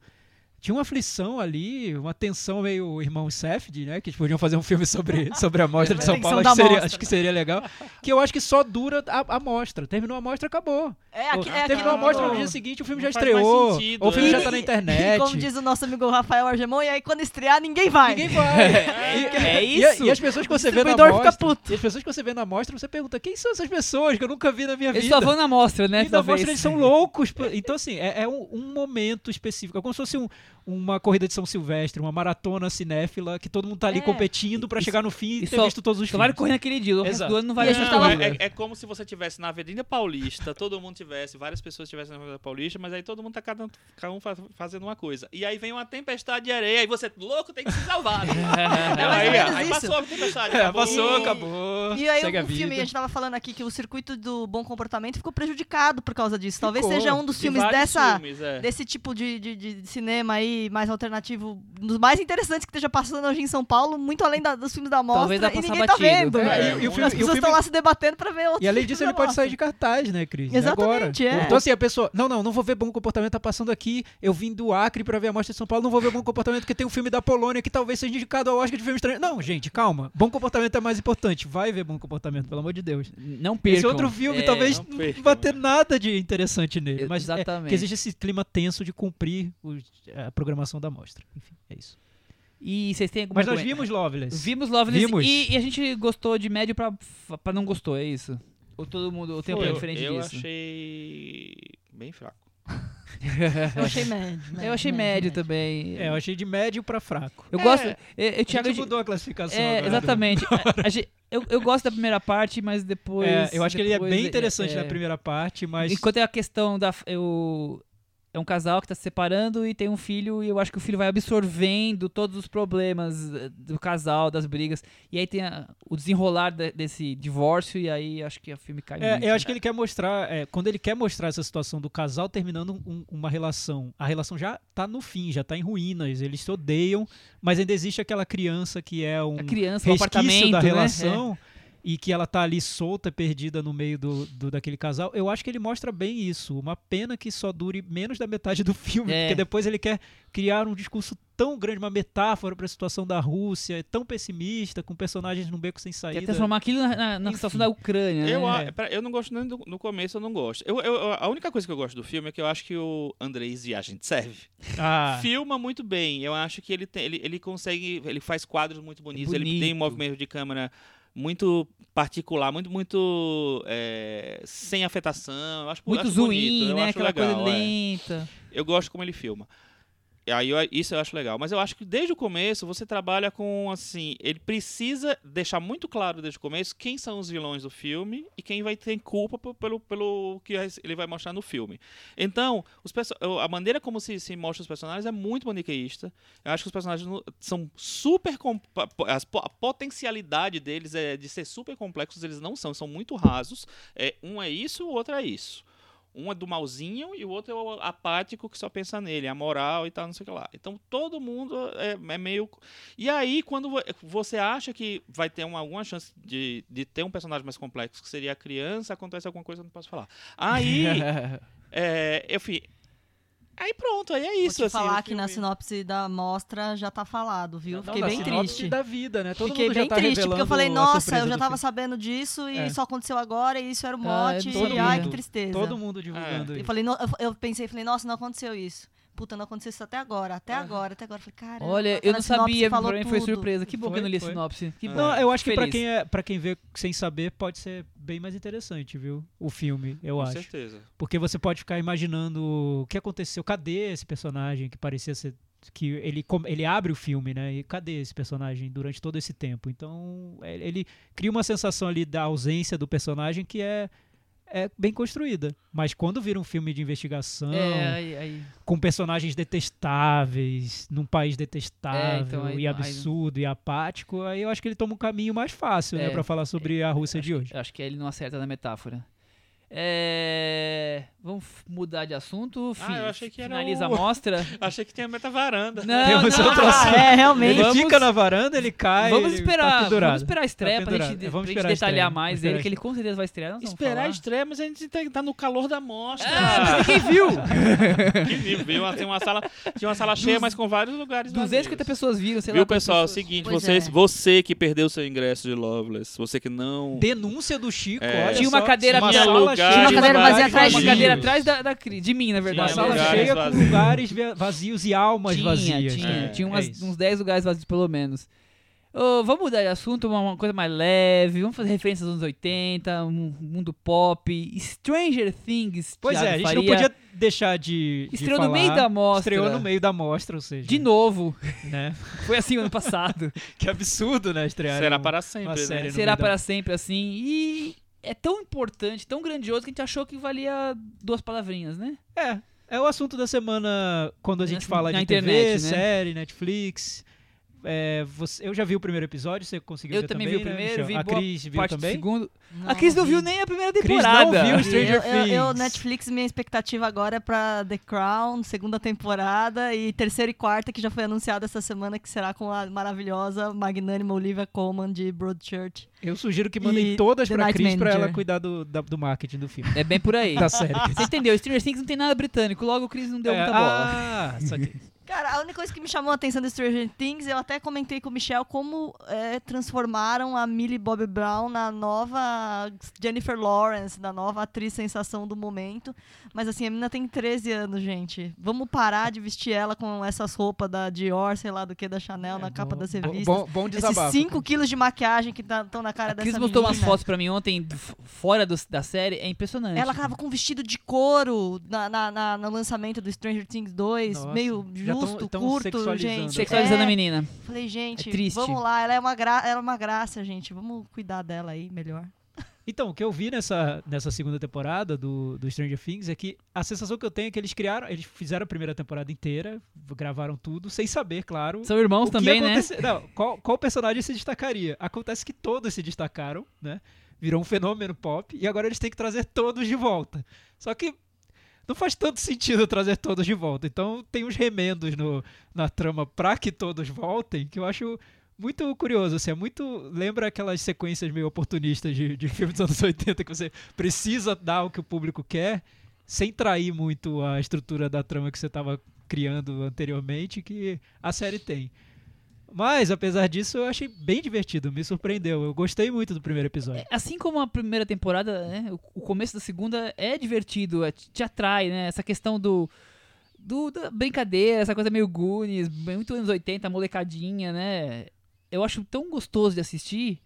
Tinha uma aflição ali, uma tensão meio irmão Sefd, né? Que eles podiam fazer um filme sobre, sobre a mostra de São Paulo. Acho que, seria, acho que seria legal. Que eu acho que só dura a, a mostra. Terminou a mostra, acabou. É, aqui, é Terminou a mostra no dia seguinte, o filme já estreou. sentido, ou o filme é. já tá na internet. E como diz o nosso amigo Rafael Argemon, e aí quando estrear, ninguém vai. Ninguém vai. É E, a- isso. e as pessoas que você vê na mostra. puto. E as pessoas que você vê na mostra, você pergunta: quem são essas pessoas que eu nunca vi na minha Eles vida? só vão na mostra, né? E na mostra eles são loucos. Então, assim, é, é um, um momento específico. É como se fosse um- uma corrida de São Silvestre, uma maratona cinéfila, que todo mundo tá ali É. competindo pra E- chegar no fim e e ter só- visto todos os Só vale filmes. correr naquele dia, o resto do ano não vale tava- Não, é, é como se você tivesse na Avenida Paulista, todo mundo tivesse, várias pessoas estivessem na Avenida Paulista, mas aí todo mundo tá cada, cada um fa- fazendo uma coisa. E aí vem uma tempestade de areia, e você, louco, tem que se salvar. É aí, menos aí isso. passou a tempestade. É, acabou. passou, E- acabou. E aí segue a o filme, a gente tava falando aqui que o circuito do bom comportamento ficou prejudicado por causa disso. Talvez Ficou. seja um dos filmes dessa, filmes, é. desse tipo de, de, de cinema aí mais alternativo, um dos mais interessantes que esteja passando hoje em São Paulo, muito além da- dos filmes da mostra, Talvez e ninguém passar tá vendo. batido. É, e, e o filme, As pessoas filme- estão lá se debatendo pra ver outros e além disso, ele pode mostra. sair de cartaz, né, Cris? Exatamente, Agora. é. Então, assim, a pessoa. Não, não, não vou ver Bom Comportamento, tá passando aqui. Eu vim do Acre pra ver a Mostra de São Paulo, não vou ver Bom Comportamento porque tem um filme da Polônia que talvez seja indicado ao Oscar de filme estrangeiro. Não, gente, calma. Bom Comportamento é mais importante. Vai ver Bom Comportamento, pelo amor de Deus. Não percam. Esse outro filme É, talvez não não percam. vá ter nada de interessante nele. Mas é, Exatamente. que existe esse clima tenso de cumprir os- a programação da mostra. Enfim, é isso. E vocês têm alguma Mas nós coisa- vimos Loveless. Vimos Loveless Vimos. E, e a gente gostou de médio pra, pra não gostou, é isso? Ou todo mundo ou tem eu, opinião diferente eu disso? achei bem fraco. Eu achei médio. Eu achei médio também. É, eu achei de médio pra fraco. Eu É. gosto. Eu, eu, A Thiago, gente mudou a classificação é, agora. exatamente. A- a gente- eu, eu gosto da primeira parte, mas depois. É, eu acho que ele é depois bem interessante é, na primeira parte, mas Enquanto é a questão da. Eu, é um casal que tá se separando e tem um filho, e eu acho que o filho vai absorvendo todos os problemas eh, do casal, das brigas. E aí tem a- o desenrolar de- desse divórcio, e aí acho que o filme cai É, muito. eu acho que ele quer mostrar, é, quando ele quer mostrar essa situação do casal terminando um- uma relação, a relação já tá no fim, já tá em ruínas, eles se odeiam, mas ainda existe aquela criança que é um A criança, resquício apartamento, da né? relação e que ela tá ali solta, perdida no meio do, do- daquele casal. Eu acho que ele mostra bem isso. Uma pena que só dure menos da metade do filme, É. porque depois ele quer criar um discurso tão grande, uma metáfora para a situação da Rússia, é tão pessimista, com personagens num beco sem Quer saída. transformar aquilo na, na, na situação da Ucrânia, Eu, né? a- pra- eu não gosto nem do, no começo, eu não gosto. Eu, eu- a única coisa que eu gosto do filme é que eu acho que o Andrés Viagem serve. Ah, Filma muito bem. Eu acho que ele, tem, ele, ele consegue. Ele faz quadros muito bonitos. Ele tem Bonito. um movimento de câmera muito particular, muito, muito é, sem afetação. Eu acho, Muito acho bonito, né? Aquela legal, coisa é. lenta. Eu gosto como ele filma. Aí eu- isso eu acho legal. Mas eu acho que desde o começo você trabalha com assim. Ele precisa deixar muito claro desde o começo quem são os vilões do filme e quem vai ter culpa pelo, pelo que ele vai mostrar no filme. Então, os a maneira como se, se mostra os personagens é muito maniqueísta. Eu acho que os personagens são super. a potencialidade deles é de ser super complexos, eles não são, são muito rasos. É, um é isso, o outro é isso. Um é do malzinho e o outro é o apático que só pensa nele, a moral e tal, não sei o que lá. Então todo mundo é, é meio. E aí, quando vo- você acha que vai ter uma, alguma chance de, de ter um personagem mais complexo, que seria a criança, acontece alguma coisa que eu não posso falar. Aí, é, enfim. Aí pronto, aí é isso. Vou te assim, falar o que na sinopse da mostra já tá falado, viu? Não, Fiquei da bem triste. da vida, né? Todo Fiquei mundo já bem tá triste, porque eu falei, nossa, eu já tava filme. sabendo disso e É. só aconteceu agora e isso era o Ah, é mote. todo e ai, que tristeza. Todo mundo divulgando É. Eu isso. falei, no- eu- eu pensei, falei, nossa, não aconteceu isso. Puta, não aconteceu isso até agora, até É. agora, até agora. Eu Falei, cara. Olha, eu não sabia, pra mim foi surpresa. Que bom que eu não li a Foi, foi. sinopse. Que bom. Não, eu acho que pra Feliz. quem, é, pra quem vê sem saber, pode ser bem mais interessante, viu? O filme, eu Com acho. certeza. Porque você pode ficar imaginando o que aconteceu, cadê esse personagem que parecia ser. que ele, com- ele abre o filme, né? E cadê esse personagem durante todo esse tempo? Então, é- ele cria uma sensação ali da ausência do personagem que é. É bem construída. Mas quando vira um filme de investigação, É, aí, aí. com personagens detestáveis, num país detestável É, então aí- e absurdo e apático, aí eu acho que ele toma um caminho mais fácil, né, É, para falar sobre a Rússia acho, de hoje. Eu acho que ele não acerta na metáfora. É... Vamos mudar de assunto. Ah, fi- eu achei que era finaliza o- a mostra. Achei que tinha meta-varanda. Não, Temos não. outro assunto. É, realmente. Ele Vamos- fica na varanda, ele cai. Vamos ele esperar, tá vamos esperar a estreia Tá pra gente, pendurado. Vamos pra gente detalhar estreia. mais dele, esperar que ele com certeza vai estrear. Esperar a estreia, mas a gente tem que estar no calor da mostra. Ah, ninguém viu! Que viu, viu? Tem uma sala, tinha uma sala cheia, mas com vários lugares 250 vazios. pessoas viram, sei Viu, lá. quantas pessoal? É o seguinte, Pois vocês, é. você que perdeu seu ingresso de Loveless, você que não... Denúncia do Chico, É. Tinha uma cadeira minha cheia Tinha uma de cadeira lugares vazia atrás Uma de vazios. cadeira atrás da, da de mim, na Uma verdade. Tinha sala lugares cheia com vazios. lugares via- vazios e almas tinha, vazias. Tinha, É, tinha é umas- isso. uns 10 lugares vazios pelo menos. Ô, vamos mudar de assunto, uma, uma coisa mais leve. Vamos fazer referências aos anos 80, um mundo pop. Stranger Things. Pois Thiago é, a gente Faria, não podia deixar de, de Estreou no falar. meio da mostra. Estreou no meio da mostra, ou seja, De novo. né? Foi assim ano passado. Que absurdo, né, estrear. Será um- para sempre, uma né? série no Será meio da- para sempre assim. E é tão importante, tão grandioso que a gente achou que valia duas palavrinhas, né? É, é o assunto da semana quando a gente fala de internet, TV, né? série, Netflix. É, você- eu já vi o primeiro episódio, você conseguiu Eu ver também também, vi o né, primeiro, Michel? vi A Cris viu parte do também? segundo. Não, a Cris não vi. viu nem a primeira Cris não temporada. viu Stranger eu, eu, eu, Things. Netflix, minha expectativa agora é pra The Crown, segunda temporada, e terceira e quarta, que já foi anunciada essa semana, que será com a maravilhosa, magnânima Olivia Colman de Broadchurch. Eu sugiro que mandem E todas The pra Night Cris pra ela cuidar do, da- do marketing do filme. É bem por aí. da série. Você entendeu? Stranger Things não tem nada britânico, logo o Chris não deu É, muita bola. Ah, saquei. Cara, a única coisa que me chamou a atenção do Stranger Things, eu até comentei com o Michel como é, transformaram a Millie Bobby Brown na nova Jennifer Lawrence, na nova atriz sensação do momento. Mas assim, a menina tem 13 anos, gente. Vamos parar de vestir ela com essas roupas da Dior, sei lá do que, da Chanel, na É, capa bom- das bom- revistas. Bom, bom Esses desabafo. 5 quilos de maquiagem que estão na cara A dessa Cris mostrou umas menina. fotos pra mim ontem, fora do- da série, é impressionante. Ela tava com um vestido de couro na, na- na- no lançamento do Stranger Things 2, Nossa, meio tão- justo, tão curto, sexualizando. gente. Sexualizando É, a menina. Falei, gente, É triste. vamos lá, ela é uma, gra ela é uma graça, gente. Vamos cuidar dela aí melhor. Então, o que eu vi nessa, nessa segunda temporada do, do Stranger Things é que a sensação que eu tenho é que eles criaram, eles fizeram a primeira temporada inteira, gravaram tudo, sem saber, claro. São irmãos o que também, né? Não, qual, qual personagem se destacaria? Acontece que todos se destacaram, né? Virou um fenômeno pop e agora eles têm que trazer todos de volta. Só que não faz tanto sentido trazer todos de volta. Então tem uns remendos no, na trama pra que todos voltem que eu acho muito curioso. Assim, é muito. Lembra aquelas sequências meio oportunistas de, de filmes dos anos 80 que você precisa dar o que o público quer, sem trair muito a estrutura da trama que você estava criando anteriormente, que a série tem. Mas, apesar disso, eu achei bem divertido, me surpreendeu. Eu gostei muito do primeiro episódio. Assim como a primeira temporada, né, o, o começo da segunda é divertido, é- te atrai, né? Essa questão do, do da brincadeira, essa coisa meio Goonies, muito anos 80, molecadinha, né? Eu acho tão gostoso de assistir.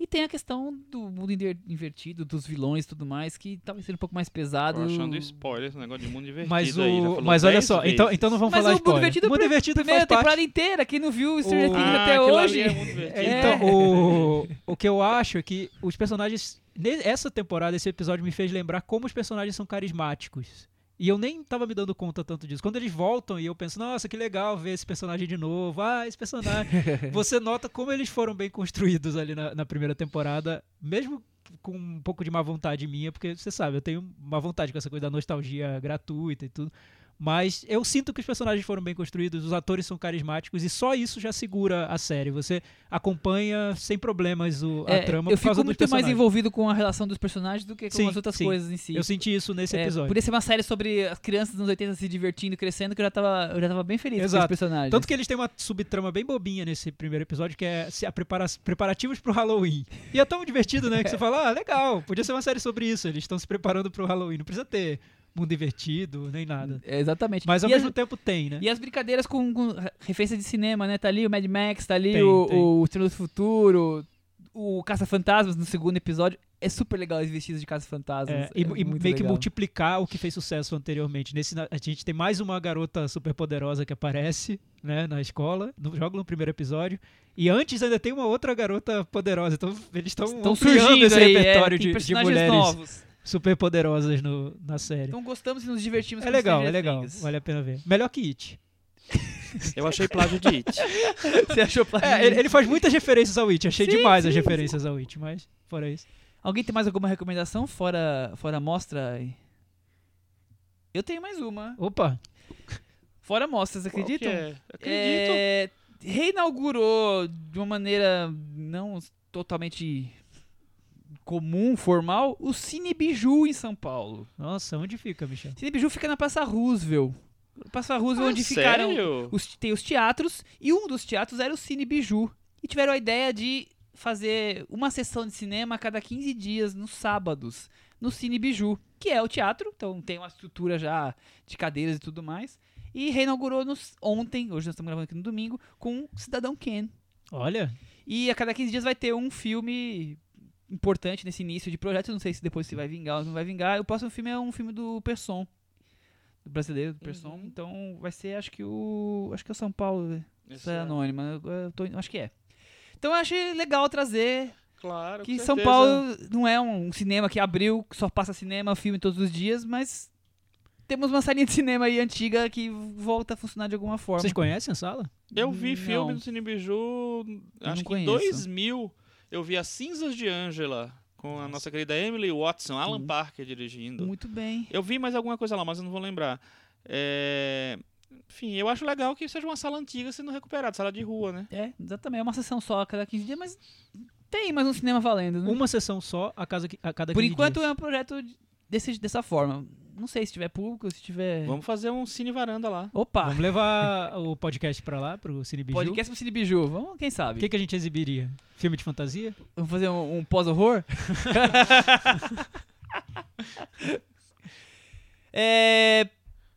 E tem a questão do mundo inver- invertido, dos vilões e tudo mais, que talvez seja um pouco mais pesado. Tô achando spoiler esse negócio de mundo divertido Mas, aí. já o, falou mas olha 10 só, vezes. então, então não vamos Mas falar o mundo spoiler. divertido, mundo pri- divertido primeira faz parte temporada inteira, quem não viu Stranger O- Things Ah, até hoje. é mundo. É. Então, o, o que eu acho é que os personagens. Essa temporada, esse episódio me fez lembrar como os personagens são carismáticos. E eu nem tava me dando conta tanto disso. Quando eles voltam e eu penso, nossa, que legal ver esse personagem de novo. Ah, esse personagem. Você nota como eles foram bem construídos ali na, na primeira temporada, mesmo com um pouco de má vontade minha, porque você sabe, eu tenho uma vontade com essa coisa da nostalgia gratuita e tudo. Mas eu sinto que os personagens foram bem construídos, os atores são carismáticos e só isso já segura a série. Você acompanha sem problemas o, a É, trama eu por causa fico muito mais envolvido com a relação dos personagens do que com Sim, as outras sim. coisas em si. Eu senti isso nesse É, episódio. Podia ser uma série sobre as crianças dos anos 80 se divertindo, crescendo, que eu já tava, eu já tava bem feliz Exato. com os personagens. Tanto que eles têm uma subtrama bem bobinha nesse primeiro episódio, que é se a prepara preparativos pro Halloween. E é tão divertido, né? Que você fala, ah, legal, podia ser uma série sobre isso. Eles estão se preparando pro Halloween. Não precisa ter mundo invertido, nem nada. É, exatamente. Mas ao e, mesmo as, tempo tem, né? e as brincadeiras com, com referência de cinema, né? Tá ali o Mad Max, tá ali Tem, o, tem. o Estrela do Futuro, o Caça-Fantasmas no segundo episódio. É super legal eles vestidos de Caça-Fantasmas. É, e é e meio que legal. multiplicar o que fez sucesso anteriormente. Nesse, a gente tem mais uma garota super poderosa que aparece né, na escola, no, joga no primeiro episódio. E antes ainda tem uma outra garota poderosa. Então eles estão ampliando surgindo esse aí, é, repertório tem de, de mulheres novos. Super poderosas no, na série. Então gostamos e nos divertimos É com legal, é legal. Things. Vale a pena ver. Melhor que It. Eu achei plágio de It. Você achou plágio? É, ele, ele faz muitas referências ao It. Achei Sim, demais as sim, referências ao It, mas fora isso. Alguém tem mais alguma recomendação fora, fora a mostra? Eu tenho mais uma. Opa! Fora a mostra, vocês Qual que acreditam? é? Acredito. É, reinaugurou de uma maneira não totalmente comum, formal, o Cine Biju em São Paulo. Nossa, onde fica, Michel? Cine Biju fica na Praça Roosevelt. Praça Roosevelt, Ah, onde ficaram sério? os, tem os teatros, e um dos teatros era o Cine Biju. E tiveram a ideia de fazer uma sessão de cinema a cada 15 dias, nos sábados, no Cine Biju, que é o teatro, então tem uma estrutura já de cadeiras e tudo mais. E reinaugurou nos, ontem, hoje nós estamos gravando aqui no domingo, com Cidadão Ken. Olha, E a cada 15 dias vai ter um filme importante nesse início de projeto. Não sei se depois se vai vingar ou não vai vingar. O próximo filme é um filme do Persson. Do brasileiro, do Persson. Uhum. Então vai ser, acho que o. Acho que é o São Paulo. né? Essa é é- anônima. Eu- eu tô- acho que é. Então eu achei legal trazer Claro, que com São. Paulo não é um cinema que abriu, que só passa cinema, filme todos os dias, mas temos uma salinha de cinema aí antiga que volta a funcionar de alguma forma. Vocês conhecem a sala? Eu vi Não. filme do Cine Biju, não acho que em conheço. 2000, eu vi As Cinzas de Angela, com a nossa querida Emily Watson, Alan Hum. Parker dirigindo. Muito bem. Eu vi mais alguma coisa lá, mas eu não vou lembrar. É, Enfim, eu acho legal que seja uma sala antiga sendo recuperada, sala de rua, né? É, exatamente. É uma sessão só a cada 15 dias, mas tem mais um cinema valendo, né? Uma sessão só a, casa, a cada Por 15 enquanto dias. é um projeto desse, dessa forma. Não sei se tiver público, se tiver. Vamos fazer um cine varanda lá. Opa! Vamos levar o podcast pra lá, pro Cine Biju. Podcast pro Cine Biju. Vamos, quem O sabe? que, que a gente exibiria? Filme de fantasia? Vamos fazer um, um pós-horror? é,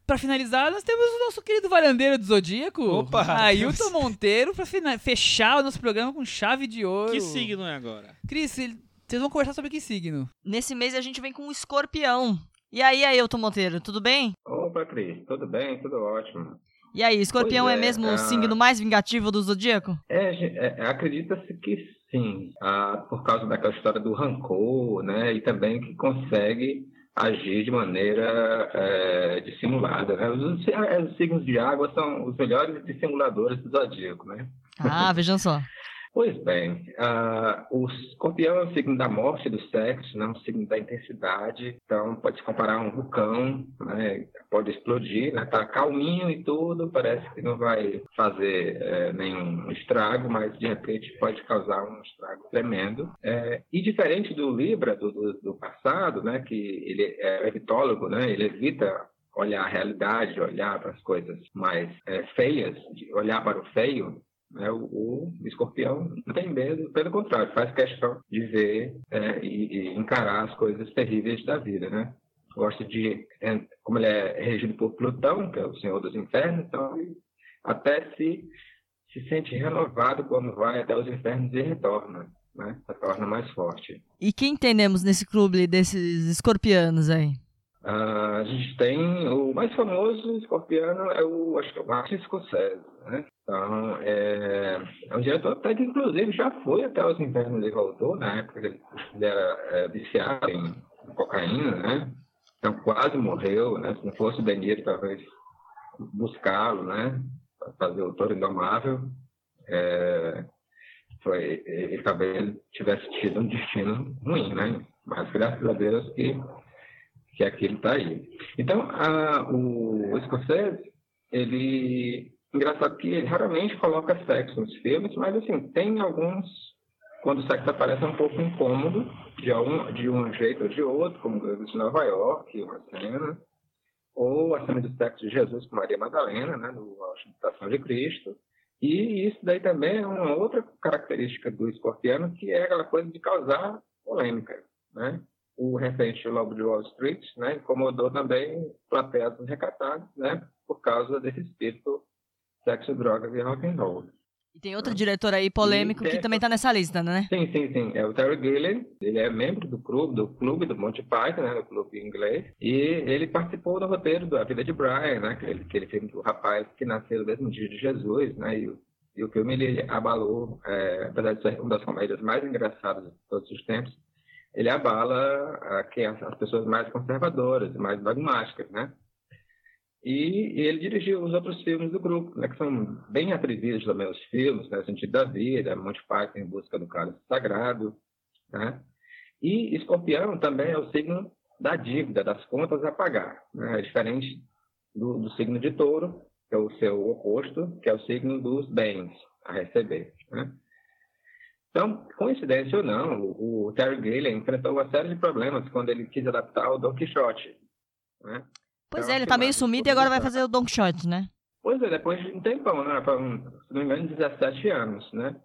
pra finalizar, nós temos o nosso querido varandeiro do Zodíaco, Opa, Ailton temos- Monteiro, pra fina- fechar o nosso programa com chave de ouro. Que signo é agora? Cris, vocês vão conversar sobre que signo? Nesse mês a gente vem com um escorpião. E aí, Ailton Monteiro, tudo bem? Opa, Cris, tudo bem? Tudo ótimo. E aí, escorpião é, é, mesmo o ah. signo mais vingativo do zodíaco? É, é, Acredita-se que sim, ah, por causa daquela história do rancor, né? E também que consegue agir de maneira é, dissimulada. Né? Os, os signos de água são os melhores dissimuladores do zodíaco, né? Ah, vejam só. Pois bem, ah, o escorpião é o signo da morte, do sexo, né? um signo da intensidade. Então, pode se comparar a um vulcão, né? pode explodir, né? tá calminho e tudo, parece que não vai fazer eh, nenhum estrago, mas de repente pode causar um estrago tremendo. Eh, e diferente do Libra, do, do, do passado, né? que ele é evitólogo, né? ele evita olhar a realidade, olhar para as coisas mais eh, feias, olhar para o feio, né, o, o escorpião não tem medo, pelo contrário, faz questão de ver é, e, e encarar as coisas terríveis da vida, né? Gosta de, é, como ele é regido por Plutão, que é o senhor dos infernos, então ele até se, se sente renovado quando vai até os infernos e retorna, né? Se torna mais forte. E quem entendemos nesse clube desses escorpianos aí? Ah, a gente tem o mais famoso escorpiano é o acho que é o Martin Scorsese, né? Então é, é um diretor até que inclusive já foi até os infernos e voltou na época que ele era é, viciado em cocaína, né? Então quase morreu, né? Se não fosse o De Niro, talvez buscá-lo, né? Fazer o Toro Indomável. É, foi, ele talvez tivesse tido um destino ruim, né? Mas graças a Deus que que aquilo está aí. Então, a, o Scorsese, ele. Engraçado que ele raramente coloca sexo nos filmes, mas assim, tem alguns. Quando o sexo aparece é um pouco incômodo, de, algum, de um jeito ou de outro, como o de Nova York, uma cena, ou a cena do sexo de Jesus com Maria Madalena, né, no A Ostentação de Cristo. E isso daí também é uma outra característica do escorpiano, que é aquela coisa de causar polêmica, né? o recente Lobo de Wall Street, né, incomodou também plateias recatadas, né, por causa desse espírito sexo, drogas e rock and roll. E tem outro diretor aí polêmico que também tá nessa lista, né? Sim, sim, sim. É o Terry Gilliam. Ele é membro do clube, do clube do Monty Python, né, do clube inglês. E ele participou do roteiro da Vida de Brian, né, aquele, aquele filme do rapaz que nasceu no mesmo dia de Jesus, né, e, o- e o filme ele abalou, é, apesar de ser uma das comédias mais engraçadas de todos os tempos, ele abala a, quem, as, as pessoas mais conservadoras, mais dogmáticas, né? E, ele dirigiu os outros filmes do grupo, né, que são bem atrevidos também os filmes, né, Sentido da Vida, Monty Python em Busca do Cálice Sagrado, né? E Escorpião também é o signo da dívida, das contas a pagar, né? É diferente do, do signo de Touro, que é o seu oposto, que é o signo dos bens a receber, né? Então, coincidência ou não, o, o Terry Gilliam enfrentou uma série de problemas quando ele quis adaptar o Don Quixote, né? Pois é, ele tá meio sumido e agora vai fazer o Don Quixote, né? Pois é, depois de um tempão, né? Se não me engano, 17 anos, né?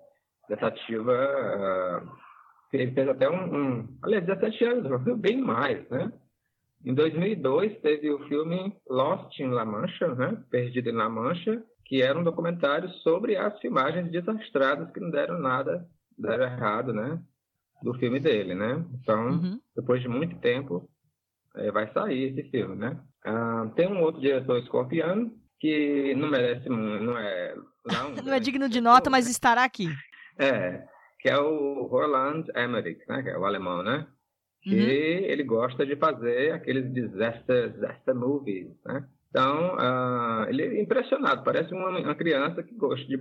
Tentativa. ah, ele fez até um, um. Aliás, 17 anos, bem mais, né? Em 2002, teve o filme Lost in La Mancha, né? Perdido em La Mancha, que era um documentário sobre as filmagens desastradas que não deram nada, deram errado, né? Do filme dele, né? Então, Uhum. depois de muito tempo, eh, vai sair esse filme, né? Ah, tem um outro diretor escorpiano que não merece, não é... Não, Não é digno de nota, mas estará aqui. É, que é o Roland Emmerich, né? Que é o alemão, né? Uhum. ele gosta de fazer aqueles disaster, disaster movies, né? Então, ah, ele é impressionado, parece uma, uma criança que gosta de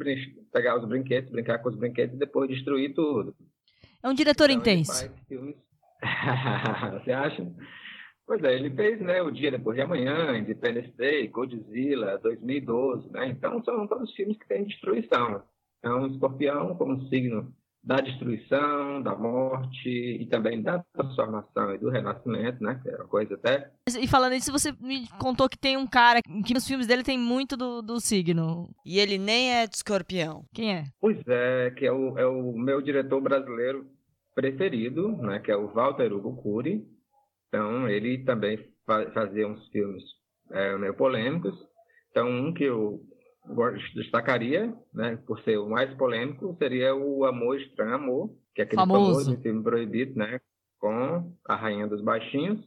pegar os brinquedos, brincar com os brinquedos e depois destruir tudo. É um diretor Então, intenso. Você acha? Pois é, ele fez né, O Dia Depois de Amanhã, Independence Day, Godzilla, 2012, né? Então são todos filmes que têm destruição. Então, Escorpião como um signo da destruição, da morte e também da transformação e do renascimento, né? Que é uma coisa até... E falando isso, você me contou que tem um cara que nos filmes dele tem muito do, do signo. E ele nem é de escorpião. Quem é? Pois é, que é o, é o meu diretor brasileiro preferido, né? Que é o Walter Hugo Cury. Então, ele também fa- fazia uns filmes é, meio polêmicos. Então, um que eu destacaria, né, por ser o mais polêmico, seria o Amor Estranho Amor, que é aquele Famoso. famoso filme proibido, né, com a Rainha dos Baixinhos,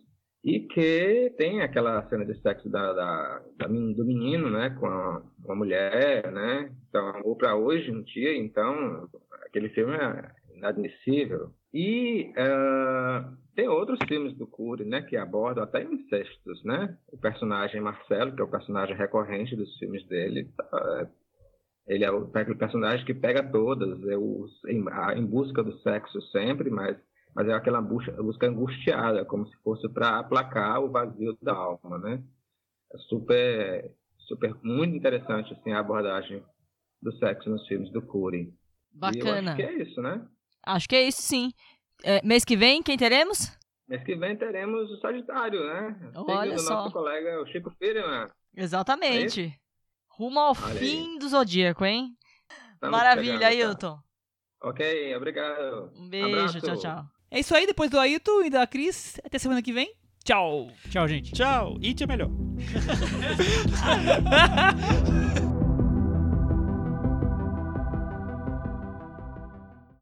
e que tem aquela cena de sexo da, da- da do menino, né, com a, uma mulher, né, então Amor para hoje, um dia, então aquele filme é inadmissível. E ah, tem outros filmes do Cury, né, que abordam até incestos, né? O personagem Marcelo, que é o personagem recorrente dos filmes dele, tá, ele é o aquele personagem que pega todas, é o, em, a- em busca do sexo sempre, mas, mas é aquela busca, busca angustiada, como se fosse para aplacar o vazio da alma, né? É super, super, muito interessante, assim, a abordagem do sexo nos filmes do Cury. E eu Bacana. acho que é isso, né? Acho que é isso sim. É, mês que vem, quem teremos? Mês que vem teremos o Sagitário, né? Olha do só. nosso colega o Chico Firman. Exatamente. Rumo ao Olha aí. fim do zodíaco, hein? Estamos Maravilha, chegando, tá? Ailton. Ok, obrigado. Um beijo, Abraço. tchau, tchau. É isso aí, depois do Ailton e da Cris. Até semana que vem. Tchau. Tchau, gente. Tchau, It é melhor.